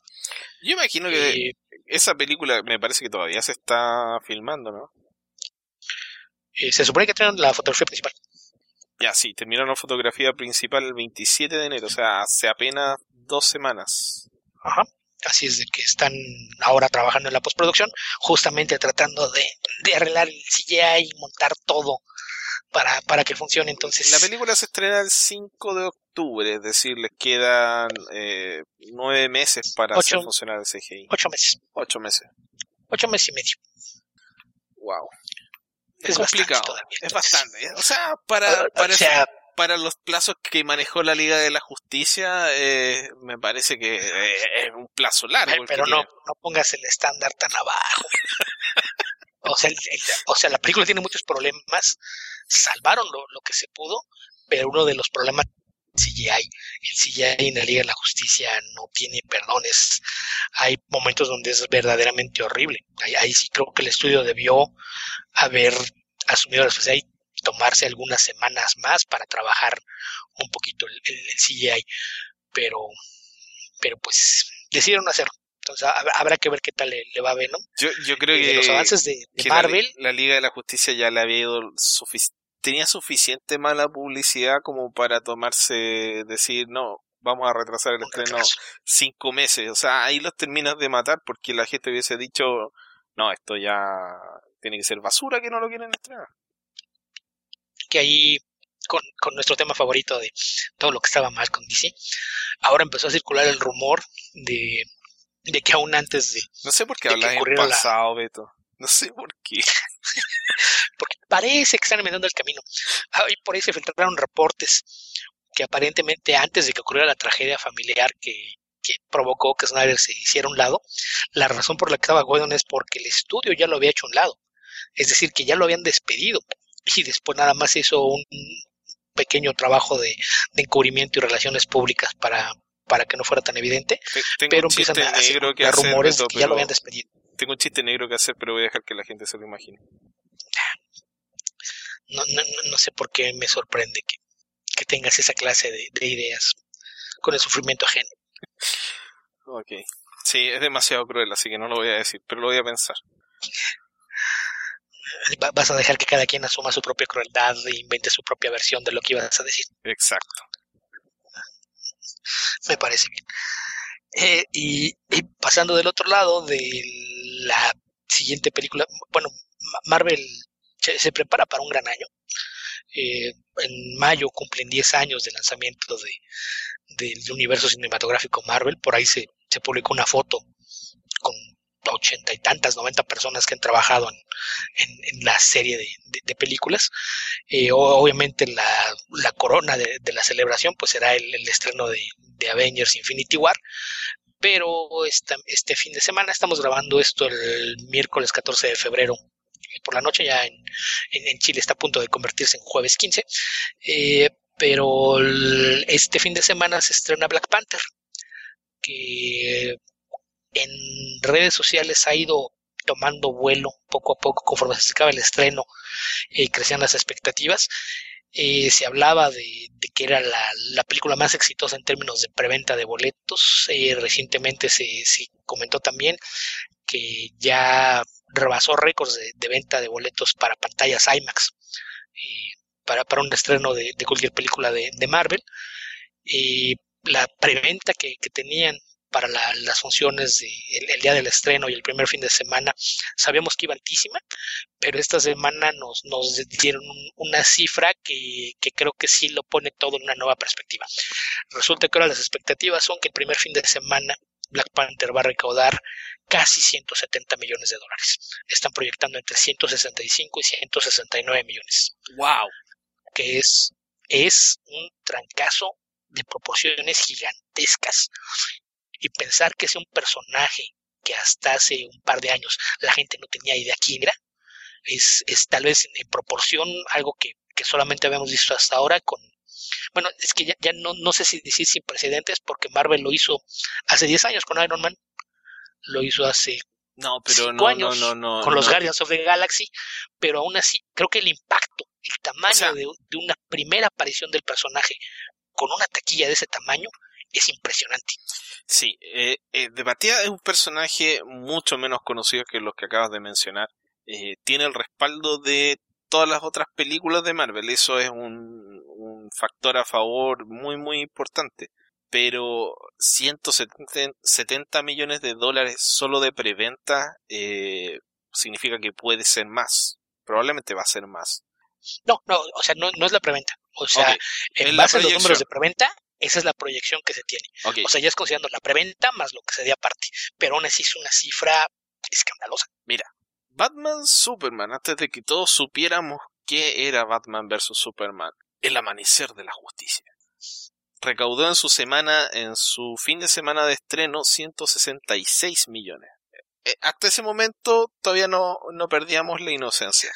Yo imagino que eh, esa película me parece que todavía se está filmando, ¿no? Eh, se supone que tienen la fotografía principal. Ya, sí, terminaron la fotografía principal el 27 de enero, o sea, hace apenas dos semanas. Ajá. Así es de que están ahora trabajando en la postproducción, justamente tratando de, de arreglar el CGI y montar todo para, para que funcione. Entonces, la película se estrena el 5 de octubre, es decir, les quedan eh, nueve meses para ocho, hacer funcionar el CGI. Ocho meses. Ocho meses. Ocho meses y medio. Wow. Es, complicado. Es bastante. O sea, para, para, o sea, para los plazos que manejó la Liga de la Justicia, eh, me parece que eh, es un plazo largo. Pero no, no pongas el estándar tan abajo. o, sea, el, el, o sea, la película tiene muchos problemas. Salvaron lo, lo que se pudo, pero uno de los problemas CGI. El CGI en la Liga de la Justicia no tiene perdones. Hay momentos donde es verdaderamente horrible. Ahí, ahí sí creo que el estudio debió haber asumido la responsabilidad y tomarse algunas semanas más para trabajar un poquito el, el, el CGI. Pero, pero pues decidieron hacerlo. Entonces habrá que ver qué tal le, le va a Venom. Yo, yo creo Eh, que, los avances de, Marvel. La, la, Liga de la Justicia ya le había ido suficiente tenía suficiente mala publicidad como para tomarse, decir, no, vamos a retrasar el estreno cinco meses. O sea, ahí los terminas de matar porque la gente hubiese dicho, no, esto ya tiene que ser basura que no lo quieren estrenar. Que ahí, con, con nuestro tema favorito de todo lo que estaba mal con DC, ahora empezó a circular el rumor de, de que aún antes de... No sé por qué hablas en pasado, la... Beto. No sé por qué. [laughs] Porque parece que están inventando el camino. Ah, y por ahí se filtraron reportes que aparentemente antes de que ocurriera la tragedia familiar que, que provocó que Snyder se hiciera un lado, la razón por la que estaba Whedon es porque el estudio ya lo había hecho un lado. Es decir, que ya lo habían despedido y después nada más hizo un pequeño trabajo de, de encubrimiento y relaciones públicas para, para que no fuera tan evidente. Tengo pero empiezan a, negro que a hacer, rumores de que ya lo habían despedido. Tengo un chiste negro que hacer, pero voy a dejar que la gente se lo imagine. No, no, no- no sé por qué me sorprende que, que tengas esa clase de, de ideas con el sufrimiento ajeno. Ok. Sí, es demasiado cruel, así que no lo voy a decir, pero lo voy a pensar. Va- Vas a dejar que cada quien asuma su propia crueldad e invente su propia versión de lo que ibas a decir. Exacto. Me parece bien. Eh, y, y pasando del otro lado de la siguiente película, bueno, Ma- Marvel se, prepara para un gran año. Eh, en mayo cumplen 10 años de lanzamiento de, del universo cinematográfico Marvel. Por ahí se, se publicó una foto con ochenta y tantas, noventa personas que han trabajado en, en- la serie de, de- películas. Eh, obviamente la, la corona de, la celebración pues será el, el estreno de Avengers Infinity War. Pero esta- este fin de semana estamos grabando esto el miércoles 14 de febrero eh, por la noche, ya en, Chile está a punto de convertirse en jueves 15. Eh, pero este fin de semana se estrena Black Panther, que en redes sociales ha ido tomando vuelo poco a poco conforme se acercaba el estreno y crecían las expectativas. Eh, se hablaba de, que era la, la película más exitosa en términos de preventa de boletos. Eh, recientemente se, comentó también que ya rebasó récords de, venta de boletos para pantallas IMAX eh, para, un estreno de, cualquier película de, Marvel. Y la preventa que tenían para la- las funciones de el, el día del estreno y el primer fin de semana sabíamos que iba altísima, pero esta semana nos, nos dieron un- una cifra que, que creo que sí lo pone todo en una nueva perspectiva. Resulta que ahora las expectativas son que el primer fin de semana Black Panther va a recaudar casi 170 millones de dólares. Están proyectando entre 165 y 169 millones ¡Wow! que es, es un trancazo de proporciones gigantescas. Y pensar que es un personaje que hasta hace un par de años la gente no tenía idea quién era, es, es tal vez en, proporción algo que, que solamente habíamos visto hasta ahora con... Bueno, es que ya, ya no, no sé si decir sin precedentes, porque Marvel lo hizo hace 10 años con Iron Man, lo hizo hace No, pero no, años no, no. con los. Guardians of the Galaxy, pero aún así creo que el impacto, el tamaño O sea- de, de una primera aparición del personaje con una taquilla de ese tamaño es impresionante. Sí, eh, eh, de partida es un personaje mucho menos conocido que los que acabas de mencionar. Eh, tiene el respaldo de todas las otras películas de Marvel. Eso es un, un factor a favor muy, muy importante. Pero 170 70 millones de dólares solo de preventa eh, significa que puede ser más. Probablemente va a ser más. No, no, o sea, no, no es la preventa. O sea, en base a los números de preventa, esa es la proyección que se tiene. O sea, ya es considerando la preventa más lo que se dé aparte. Pero aún así es una cifra escandalosa. Batman Superman, antes de que todos supiéramos qué era Batman vs Superman, el amanecer de la justicia. Recaudó en su semana, en su fin de semana de estreno, 166 millones. Eh, hasta ese momento todavía no, no perdíamos la inocencia.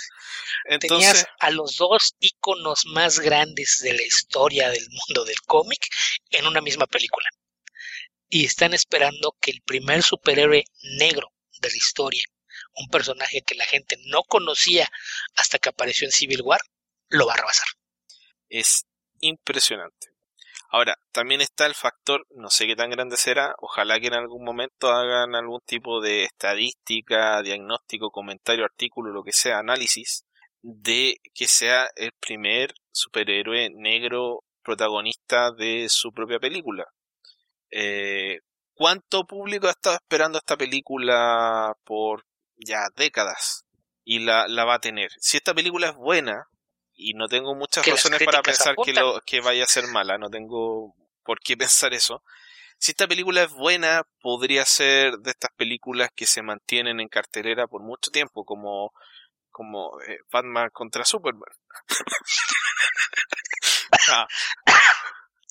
Entonces, Tenías a los dos íconos más grandes de la historia del mundo del cómic en una misma película. Y están esperando que el primer superhéroe negro de la historia, un personaje que la gente no conocía hasta que apareció en Civil War, lo va a rebasar. es impresionante. Ahora, también está el factor, no sé qué tan grande será, ojalá que en algún momento hagan algún tipo de estadística, diagnóstico, comentario, artículo, lo que sea, análisis, de que sea el primer superhéroe negro protagonista de su propia película. Eh, ¿Cuánto público ha estado esperando esta película por ya décadas? Y la, la va a tener. Si esta película es buena, y no tengo muchas Que razones para pensar que, lo, que vaya a ser mala, no tengo por qué [laughs] pensar eso. Si esta película es buena, podría ser de estas películas que se mantienen en cartelera por mucho tiempo, como, como eh, Batman contra Superman. [laughs] Ah.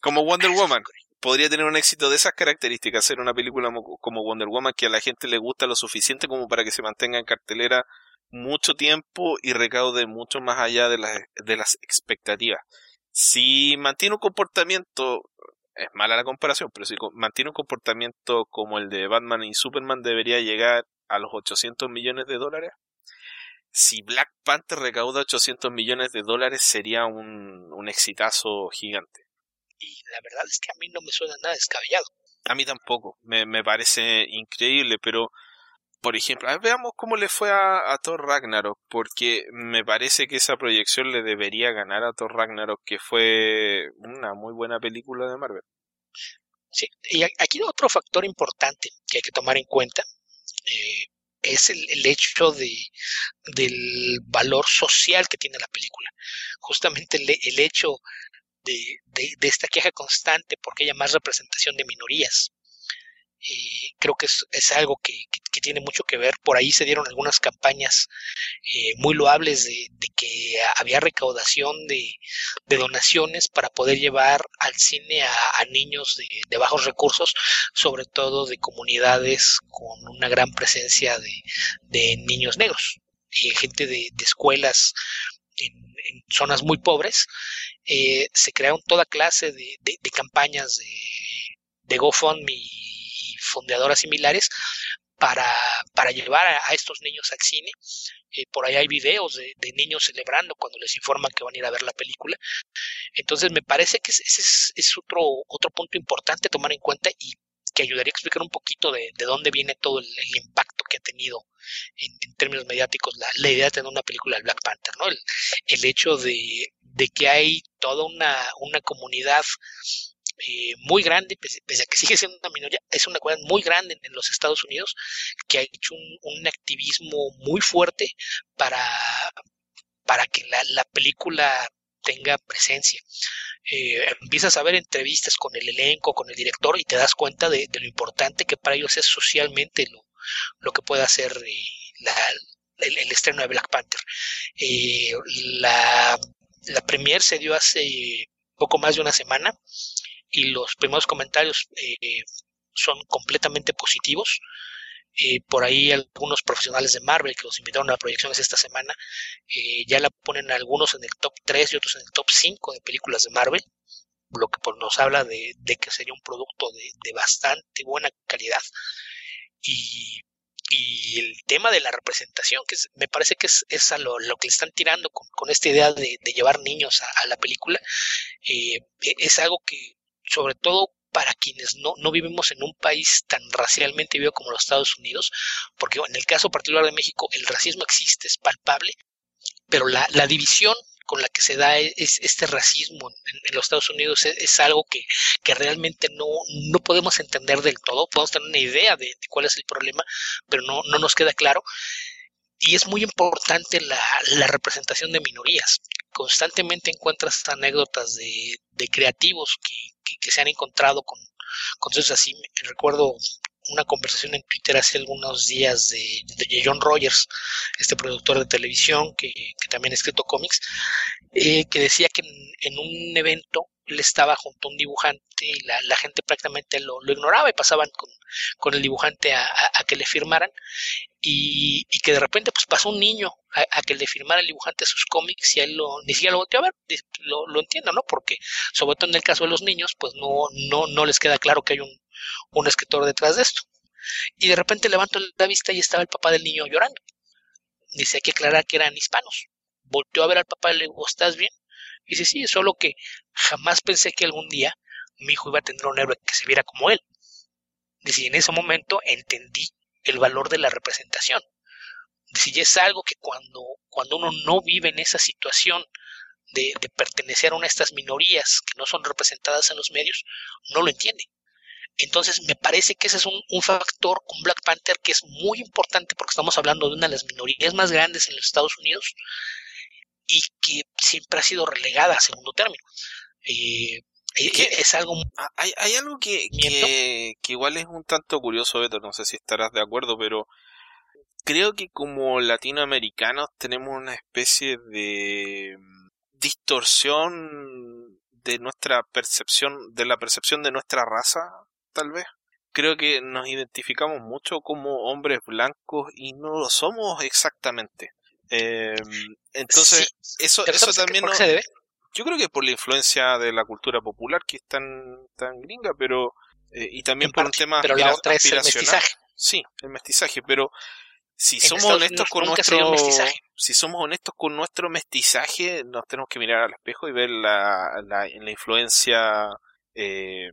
Como Wonder Woman. Podría tener un éxito de esas características, ser una película como Wonder Woman que a la gente le gusta lo suficiente como para que se mantenga en cartelera mucho tiempo y recaude mucho más allá de las, de las expectativas. Si mantiene un comportamiento, es mala la comparación, pero si mantiene un comportamiento como el de Batman y Superman debería llegar a los 800 millones de dólares. Si Black Panther recauda 800 millones de dólares sería un, un exitazo gigante. Y la verdad es que a mí no me suena nada descabellado. A mí tampoco, me, me parece increíble, pero por ejemplo, veamos cómo le fue a, Thor Ragnarok, porque me parece que esa proyección le debería ganar a Thor Ragnarok, que fue una muy buena película de Marvel. Sí, y aquí otro factor importante que hay que tomar en cuenta eh, es el, hecho de, del valor social que tiene la película. Justamente el, hecho de, de, esta queja constante porque haya más representación de minorías. Eh, creo que es, algo que, tiene mucho que ver. Por ahí se dieron algunas campañas eh, muy loables de, que había recaudación de, donaciones para poder llevar al cine a, niños de, bajos recursos, sobre todo de comunidades con una gran presencia de, niños negros, y gente de, escuelas en, zonas muy pobres. Eh, se crearon toda clase de, campañas de GoFundMe fondeadoras similares para, para llevar a, estos niños al cine. Eh, por ahí hay videos de, niños celebrando cuando les informan que van a ir a ver la película. Entonces me parece que ese es, otro, otro punto importante tomar en cuenta y que ayudaría a explicar un poquito de, dónde viene todo el, impacto que ha tenido en, términos mediáticos la, idea de tener una película de Black Panther, ¿no? El, el hecho de, de, que hay toda una, una comunidad eh, muy grande, pese, a que sigue siendo una minoría, es una comunidad muy grande en, los Estados Unidos que ha hecho un, activismo muy fuerte para, para que la, película tenga presencia. Eh, empiezas a ver entrevistas con el elenco, con el director y te das cuenta de, lo importante que para ellos es socialmente lo, lo que puede hacer eh, el, estreno de Black Panther. la, la premier se dio hace poco más de una semana y los primeros comentarios eh, son completamente positivos. Eh, por ahí algunos profesionales de Marvel que los invitaron a proyecciones esta semana eh, ya la ponen algunos en el top 3 y otros en el top 5 de películas de Marvel, lo que pues, nos habla de, que sería un producto de, bastante buena calidad. Y, el tema de la representación, que me parece que es, a lo, que le están tirando con, esta idea de, llevar niños a, la película, e, es algo que sobre todo para quienes no, no vivimos en un país tan racialmente vivo como los Estados Unidos, porque en el caso particular de México el racismo existe, es palpable, pero la, división con la que se da e, es, este racismo en, los Estados Unidos es, algo que, realmente no, no podemos entender del todo, podemos tener una idea de, cuál es el problema, pero no, no nos queda claro. Y es muy importante la, la representación de minorías. Constantemente encuentras anécdotas de, de creativos que, que, se han encontrado con, con cosas así. Recuerdo una conversación en Twitter hace algunos días de, John Rogers, este productor de televisión que, también ha escrito cómics, eh, que decía que en, un evento él estaba junto a un dibujante y la, gente prácticamente lo, ignoraba y pasaban con, el dibujante a, que le firmaran y, que de repente pues pasó un niño a, que le firmara el dibujante sus cómics y él lo, ni siquiera lo volteó a ver, lo, lo entiendo, ¿no? Porque sobre todo en el caso de los niños pues no, no, no les queda claro que hay un, un escritor detrás de esto. Y de repente levanto la vista y estaba el papá del niño llorando. Dice, hay que aclarar que eran hispanos. Volteó a ver al papá y le dijo, ¿estás bien? Y dice, sí, solo que jamás pensé que algún día mi hijo iba a tener un héroe que se viera como él. Dice, y en ese momento entendí el valor de la representación. Dice, y es algo que cuando, cuando uno no vive en esa situación de, de pertenecer a una de estas minorías que no son representadas en los medios, no lo entiende. Entonces, me parece que ese es un, factor con Black Panther que es muy importante porque estamos hablando de una de las minorías más grandes en los Estados Unidos y que siempre ha sido relegada a segundo término. Eh, eh, es algo. Ah, hay, hay algo que, que, igual es un tanto curioso, Beto, no sé si estarás de acuerdo, pero creo que como latinoamericanos tenemos una especie de distorsión de nuestra percepción, de la percepción de nuestra raza, tal vez. Creo que nos identificamos mucho como hombres blancos y no lo somos exactamente. Eh, entonces, eso, eso también no, Yo creo que por la influencia de la cultura popular que es tan, tan gringa, pero eh, y también por un tema pero la otra es el mestizaje. Sí, el mestizaje, pero si somos honestos con nuestro si somos honestos con nuestro mestizaje, nos tenemos que mirar al espejo y ver la, la, la influencia eh,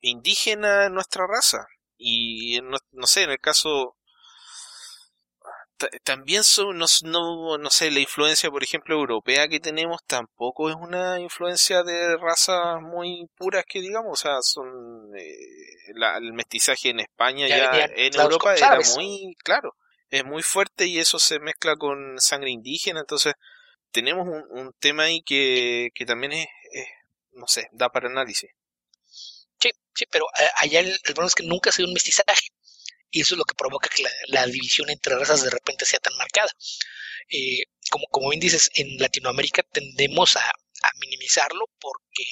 indígena en nuestra raza. Y no, no sé, en el caso también son, no, no, no, sé, la influencia, por ejemplo, europea que tenemos tampoco es una influencia de razas muy puras que digamos, o sea, son eh, el mestizaje en España ya, en Europa era muy claro, es muy fuerte y eso se mezcla con sangre indígena, entonces tenemos un, un tema ahí que, que también es, no sé, da para análisis. Sí, sí, pero eh, allá el, el problema es que nunca ha sido un mestizaje y eso es lo que provoca que la, división entre razas de repente sea tan marcada. Eh, como, como bien dices, en Latinoamérica tendemos a, minimizarlo porque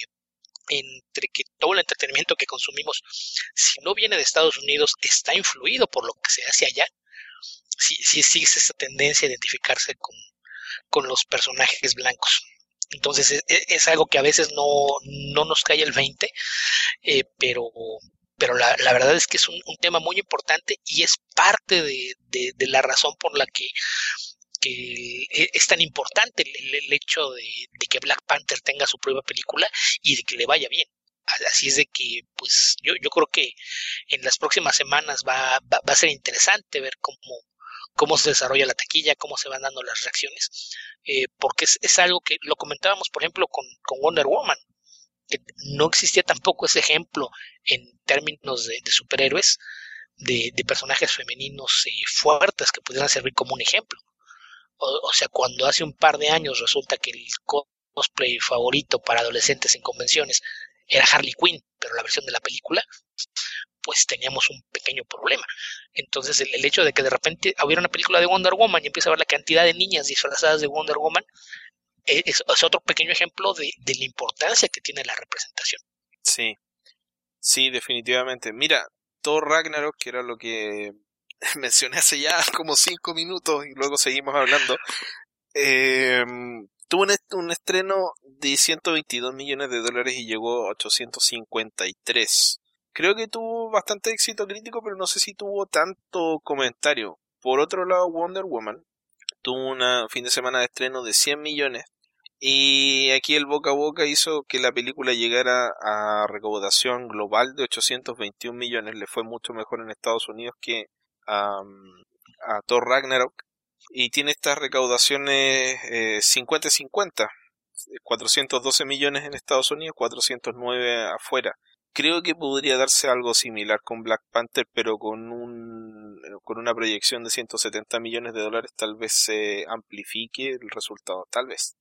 entre que todo el entretenimiento que consumimos, si no viene de Estados Unidos, está influido por lo que se hace allá, sí, existe esa tendencia a identificarse con, con los personajes blancos. Entonces es, algo que a veces no, no nos cae el 20, eh, pero, pero la, verdad es que es un, tema muy importante y es parte de, la razón por la que, e, es tan importante el, hecho de, que Black Panther tenga su propia película y de que le vaya bien. Así es de que, pues, yo, creo que en las próximas semanas va, a ser interesante ver cómo, se desarrolla la taquilla, cómo se van dando las reacciones, eh, porque es, es, algo que lo comentábamos, por ejemplo, con Wonder Woman que no existía tampoco ese ejemplo en términos de, superhéroes, de, personajes femeninos eh, fuertes que pudieran servir como un ejemplo. O, sea, cuando hace un par de años resulta que el cosplay favorito para adolescentes en convenciones era Harley Quinn, pero la versión de la película, pues teníamos un pequeño problema. Entonces, el, hecho de que de repente hubiera una película de Wonder Woman y empieza a ver la cantidad de niñas disfrazadas de Wonder Woman, es, otro pequeño ejemplo de, la importancia que tiene la representación. Sí, sí, definitivamente. Mira, Thor Ragnarok, que era lo que [laughs] mencioné hace ya como cinco minutos y luego seguimos hablando, eh, tuvo un, un, estreno de 122 millones de dólares y llegó a 853. Creo que tuvo bastante éxito crítico, pero no sé si tuvo tanto comentario. Por otro lado, Wonder Woman tuvo un fin de semana de estreno de 100 millones y aquí el boca a boca hizo que la película llegara a recaudación global de 821 millones. Le fue mucho mejor en Estados Unidos que a Thor Ragnarok. Y tiene estas recaudaciones 50-50. Eh, 412 millones en Estados Unidos, 409 afuera. Creo que podría darse algo similar con Black Panther, pero con un con una proyección de 170 millones de dólares tal vez se amplifique el resultado, tal vez.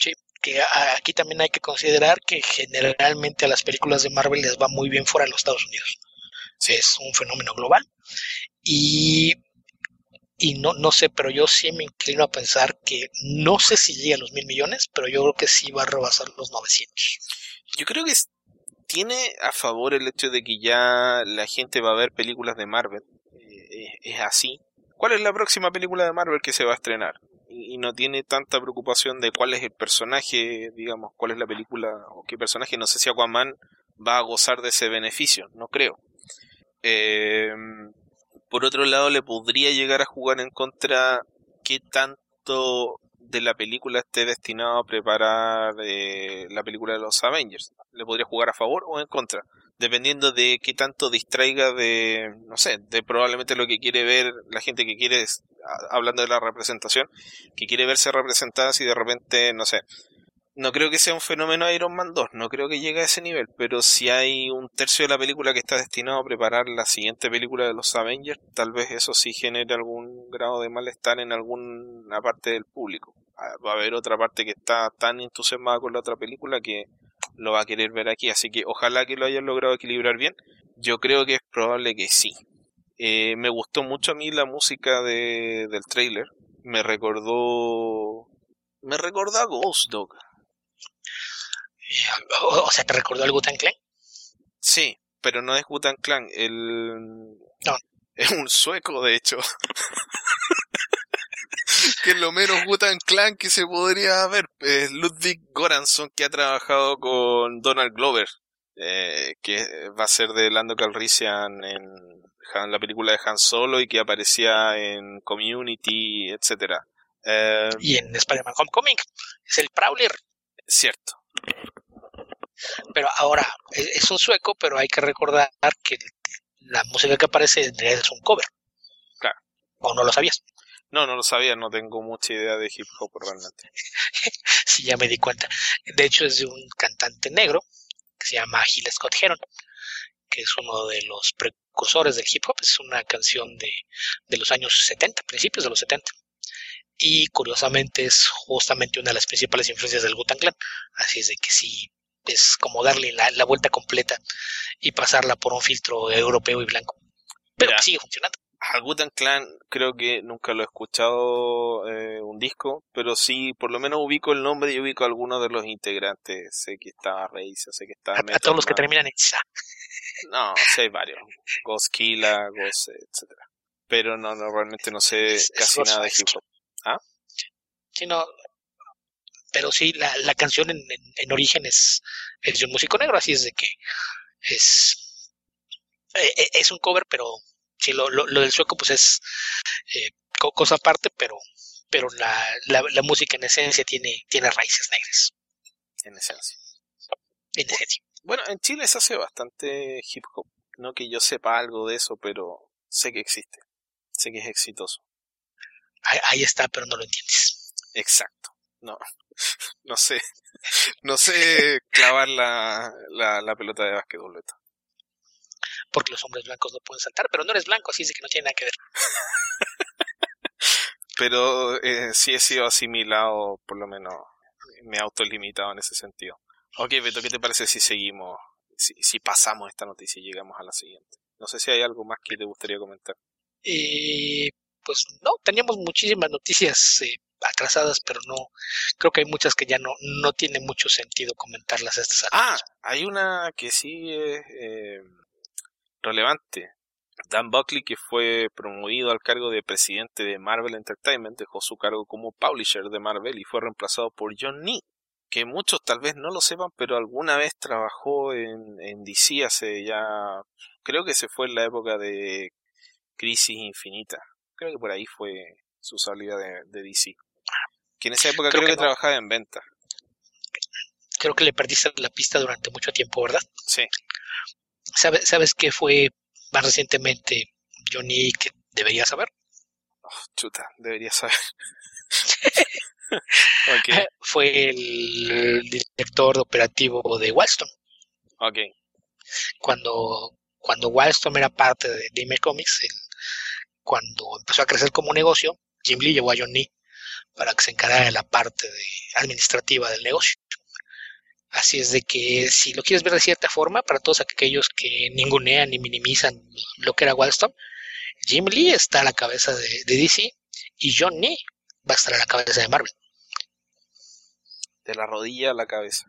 Sí, que aquí también hay que considerar que generalmente a las películas de Marvel les va muy bien fuera de los Estados Unidos. Es un fenómeno global. Y, y no, no sé, pero yo sí me inclino a pensar que no sé si llega a los mil millones, pero yo creo que sí va a rebasar los 900. Yo creo que tiene a favor el hecho de que ya la gente va a ver películas de Marvel. Eh, es así. ¿Cuál es la próxima película de Marvel que se va a estrenar? Y no tiene tanta preocupación de cuál es el personaje, digamos, cuál es la película o qué personaje. No sé si Aquaman va a gozar de ese beneficio, no creo. Eh, por otro lado, le podría llegar a jugar en contra qué tanto de la película esté destinado a preparar eh, la película de los Avengers. Le podría jugar a favor o en contra dependiendo de qué tanto distraiga de, no sé, de probablemente lo que quiere ver la gente que quiere, hablando de la representación, que quiere verse representada si de repente, no sé, no creo que sea un fenómeno Iron Man 2, no creo que llegue a ese nivel, pero si hay un tercio de la película que está destinado a preparar la siguiente película de los Avengers, tal vez eso sí genere algún grado de malestar en alguna parte del público. Ah, va a haber otra parte que está tan entusiasmada con la otra película que lo va a querer ver aquí, así que ojalá que lo hayan logrado equilibrar bien. Yo creo que es probable que sí. Eh, me gustó mucho a mí la música de, del trailer. Me recordó. Me recordó a Ghost Dog. o, o, sea, ¿te recordó el Gutan Clan? Sí, pero no es Gutan Clan. El... No. Es un sueco, de hecho. [laughs] [laughs] que es lo menos Gutan Clan que se podría ver. Es Ludwig Goranson, que ha trabajado con Donald Glover, eh, que va a ser de Lando Calrissian en la película de Han Solo y que aparecía en Community, etcétera. Eh, y en Spider-Man Homecoming es el Prowler. Cierto. Pero ahora e-, es un sueco, pero hay que recordar que la música que aparece es un cover. Claro. ¿O no lo sabías? No, no lo sabía, no tengo mucha idea de hip hop realmente. sí, [laughs] ya me di cuenta. De hecho, es de un cantante negro que se llama Gil Scott Heron, que es uno de los precursores del hip hop. Es una canción de, de los años 70, principios de los 70. Y curiosamente es justamente una de las principales influencias del Gutan Clan. Así es de que sí, es como darle la, la vuelta completa y pasarla por un filtro europeo y blanco. Pero sigue funcionando. Al Gutan Clan creo que nunca lo he escuchado eh, un disco, pero sí, por lo menos ubico el nombre y ubico a algunos de los integrantes. Sé que estaba Reisa, sé que estaba A, a todos los que terminan en sa. No, sé varios. Ghost Killa, Ghost, etcétera. Pero no, no, realmente no sé Es- es casi nada de hip hop. Sí, no, pero sí, la, la canción en, en- en origen es, es de un músico negro, así es de que es, eh, eh, es un cover, pero sí, lo, lo, lo del sueco pues es eh, co- cosa aparte, pero pero la, la, la música en esencia tiene, tiene raíces negras, En esencia. en esencia. Bueno, en Chile se hace bastante hip hop. No que yo sepa algo de eso, pero sé que existe. Sé que es exitoso. Ahí, ahí está, pero no lo entiendes. Exacto. No. [laughs] No sé. No sé clavar la, la, la pelota de básquetbol. Beto. Porque los hombres blancos no pueden saltar, pero no eres blanco, así es que no tiene nada que ver. [laughs] Pero eh, sí he sido asimilado, por lo menos me he autolimitado en ese sentido. Ok, Beto, ¿qué te parece si seguimos, si, si pasamos esta noticia y llegamos a la siguiente? No sé si hay algo más que te gustaría comentar. Eh, pues no, teníamos muchísimas noticias eh, atrasadas, pero no, creo que hay muchas que ya no, no tiene mucho sentido comentarlas a estas Ah, alturas. hay una que sí eh, relevante. Dan Buckley, que fue promovido al cargo de presidente de Marvel Entertainment, dejó su cargo como publisher de Marvel y fue reemplazado por John Nee, que muchos tal vez no lo sepan, pero alguna vez trabajó en, en DC hace ya, creo que se fue en la época de Crisis Infinita. Creo que por ahí fue su salida de, de DC. Que en esa época Creo creo, que que, no. trabajaba en venta. Creo que le perdiste la pista durante mucho tiempo, ¿verdad? Sí. ¿Sabes, ¿Sabes qué fue más recientemente Johnny que deberías saber? Chuta, debería saber. [laughs] ok, Fue el director operativo de Wildstorm. ok. Cuando, cuando Wildstorm era parte de, Image Comics, el- cuando empezó a crecer como negocio, Jim Lee llevó a John Nee para que se encargara de la parte de administrativa del negocio. Así es de que si lo quieres ver de cierta forma, para todos aquellos que ningunean ni minimizan lo que era Wildstorm, Jim Lee está a la cabeza de, de DC y John Nee va a estar a la cabeza de Marvel. De la rodilla a la cabeza.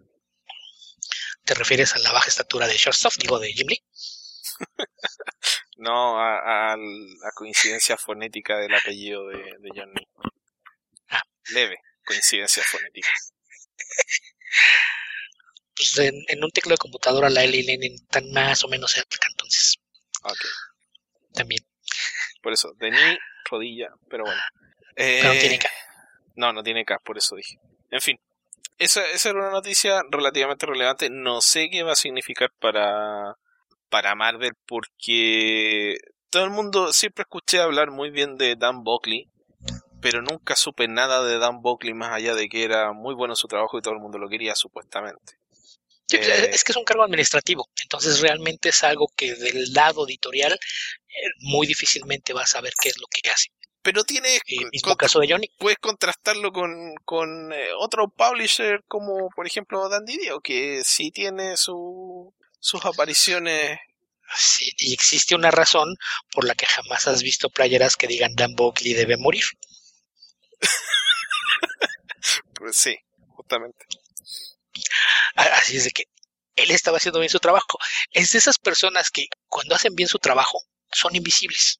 ¿Te refieres a la baja estatura de Shortstop, digo de Jim Lee? [laughs] No a, a la coincidencia fonética del apellido de, de John Nee. Ah. Leve coincidencia fonética. [laughs] Pues en, en un teclado de computadora la L y la N están más o menos cerca, entonces Ok, también. por eso, de rodilla, pero bueno. Eh, Pero no tiene K. No, no tiene K, por eso dije. En fin, esa, esa era una noticia relativamente relevante. No sé qué va a significar para, para Marvel porque todo el mundo siempre escuché hablar muy bien de Dan Buckley, pero nunca supe nada de Dan Buckley más allá de que era muy bueno en su trabajo y todo el mundo lo quería supuestamente. Sí, pues, Eh, Es que es un cargo administrativo, entonces realmente es algo que del lado editorial eh, muy difícilmente vas a ver qué es lo que hace. pero tiene El mismo caso de Johnny. puedes contrastarlo con, con eh, otro publisher como por ejemplo Dan Didio que sí tiene su, sus apariciones Sí, y existe una razón por la que jamás has visto playeras que digan Dan Buckley debe morir. [laughs] Pues sí, justamente. Así es de que él estaba haciendo bien su trabajo. Es de esas personas que cuando hacen bien su trabajo son invisibles.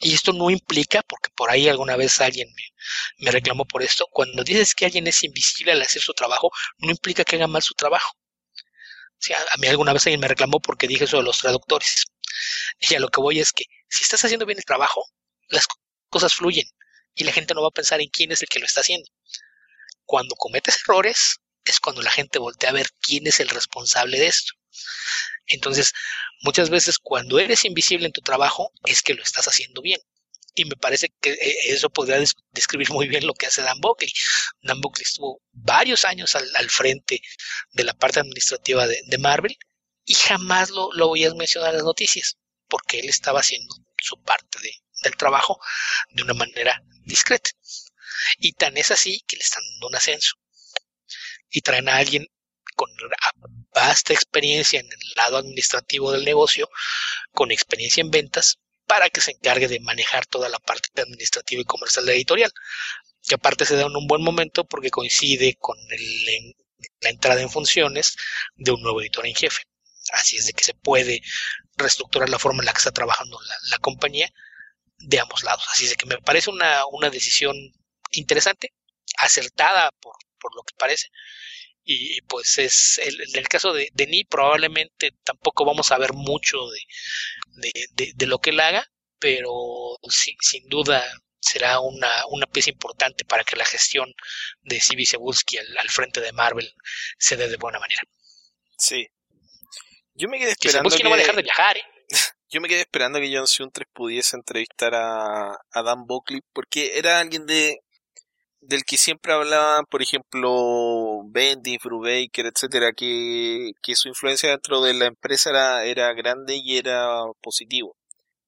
Y esto no implica, porque por ahí alguna vez alguien me, reclamó por esto, cuando dices que alguien es invisible al hacer su trabajo, no implica que haga mal su trabajo. O sea, a mí alguna vez alguien me reclamó porque dije eso de los traductores. Y a lo que voy es que si estás haciendo bien el trabajo, las cosas fluyen y la gente no va a pensar en quién es el que lo está haciendo. Cuando cometes errores, es cuando la gente voltea a ver quién es el responsable de esto. Entonces, muchas veces cuando eres invisible en tu trabajo es que lo estás haciendo bien. Y me parece que eh, eso podría describir muy bien lo que hace Dan Buckley. Dan Buckley estuvo varios años al, frente de la parte administrativa de, Marvel y jamás lo, lo oías mencionar en las noticias, porque él estaba haciendo su parte del trabajo de una manera discreta. Y tan es así que le están dando un ascenso y traen a alguien con vasta experiencia en el lado administrativo del negocio, con experiencia en ventas, para que se encargue de manejar toda la parte administrativa y comercial de la editorial. Que aparte se da en un buen momento porque coincide con la entrada en funciones de un nuevo editor en jefe. Así es de que se puede reestructurar la forma en la que está trabajando la, compañía de ambos lados. Así es de que me parece una, una decisión interesante, acertada por, por lo que parece. Y pues es, el, en el caso de, de probablemente tampoco vamos a ver mucho de, de, lo que él haga, pero sin duda será una, una, pieza importante para que la gestión de C.B. Cebulski al, al, frente de Marvel se dé de buena manera. Sí. Yo me quedé esperando. Que, no va a dejar de viajar, ¿eh? [laughs] Yo me quedé esperando que John Suntres pudiese entrevistar a, a Dan Buckley, porque era alguien de, del que siempre hablaban, por ejemplo, Bendy, Brubaker, etcétera, que, que su influencia dentro de la empresa era, era grande y era positivo.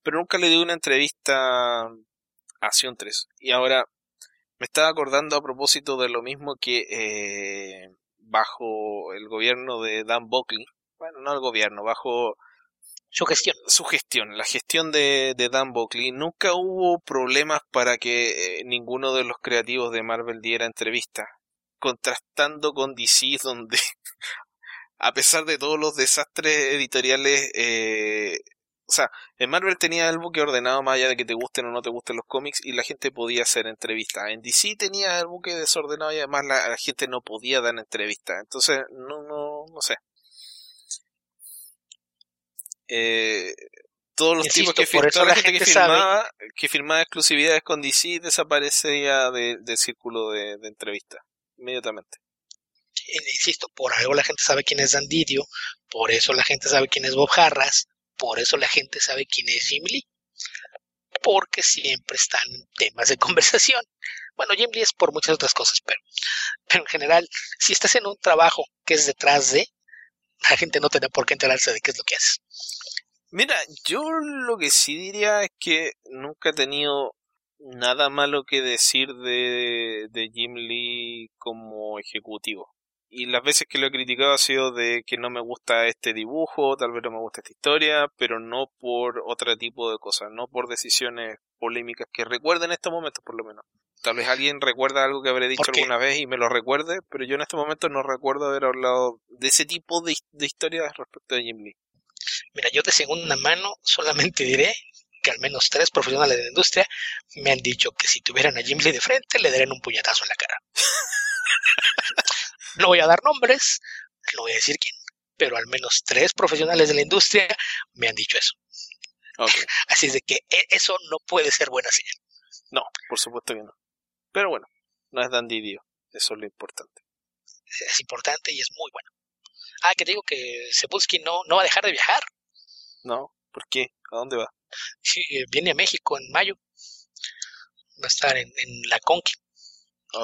Pero nunca le dio una entrevista a Sion 3. Y ahora me estaba acordando a propósito de lo mismo que eh, bajo el gobierno de Dan Buckley, bueno, no el gobierno, bajo su gestión. La gestión de, Dan Buckley. Nunca hubo problemas para que eh, ninguno de los creativos de Marvel diera entrevista. Contrastando con DC, [laughs] donde, a pesar de todos los desastres editoriales, eh, o sea, en Marvel tenía el buque ordenado más allá de que te gusten o no te gusten los cómics y la gente podía hacer entrevistas. En DC tenía el buque desordenado y además la, la gente no podía dar entrevistas. Entonces, no, no, no sé eh, todos los tipos que, toda la, gente, que, firmaba, que firmaba exclusividades con DC desaparecía de, del círculo de, de entrevistas inmediatamente. Insisto, por algo la gente sabe quién es Dan Didio, por eso la gente sabe quién es Bob Harras, por eso la gente sabe quién es Jim Lee, porque siempre están temas de [laughs] conversación. Bueno, Jim Lee es por muchas otras cosas, pero, pero en general, si estás en un trabajo que es detrás de, la gente no tiene por qué enterarse de qué es lo que haces. Mira, yo lo que sí diría es que nunca he tenido nada malo que decir de, de Jim Lee como ejecutivo. Y las veces que lo he criticado ha sido de que no me gusta este dibujo, tal vez no me gusta esta historia, pero no por otro tipo de cosas, no por decisiones polémicas que recuerden en estos momentos por lo menos. Tal vez alguien recuerda algo que habré dicho alguna vez y me lo recuerde, pero yo en este momento no recuerdo haber hablado de ese tipo de, de historias respecto a Jim Lee. Mira, yo de segunda mano solamente diré que al menos tres profesionales de la industria me han dicho que si tuvieran a Jim Lee de frente le darían un puñetazo en la cara. [laughs] no voy a dar nombres, no voy a decir quién, pero al menos tres profesionales de la industria me han dicho eso. [laughs] Así es de que e, eso no puede ser buena señal. No, por supuesto que no. Pero bueno, no es Dan Didio, eso es lo importante. Es importante y es muy bueno. Ah, que te digo que Sebulski no, no va a dejar de viajar. No, ¿por qué? ¿A dónde va? Sí, eh, viene a México en mayo. Va a estar en, la Conqui,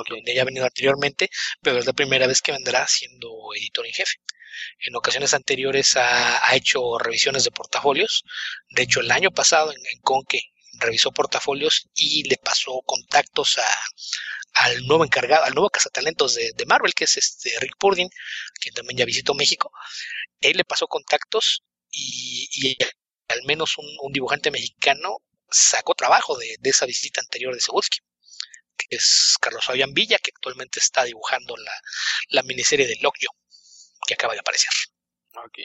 donde ya ha venido anteriormente, pero es la primera vez que vendrá siendo editor en jefe. En ocasiones anteriores ha, hecho revisiones de portafolios. De hecho, el año pasado en, en Conque revisó portafolios y le pasó contactos a, al nuevo encargado, al nuevo cazatalentos de, de Marvel, que es este Rick Purdin, que también ya visitó México. Él le pasó contactos y, al menos un, dibujante mexicano sacó trabajo de, esa visita anterior de Sebulski, que es Carlos Fabián Villa, que actualmente está dibujando la, la miniserie de Lockyo, que acaba de aparecer. Ok.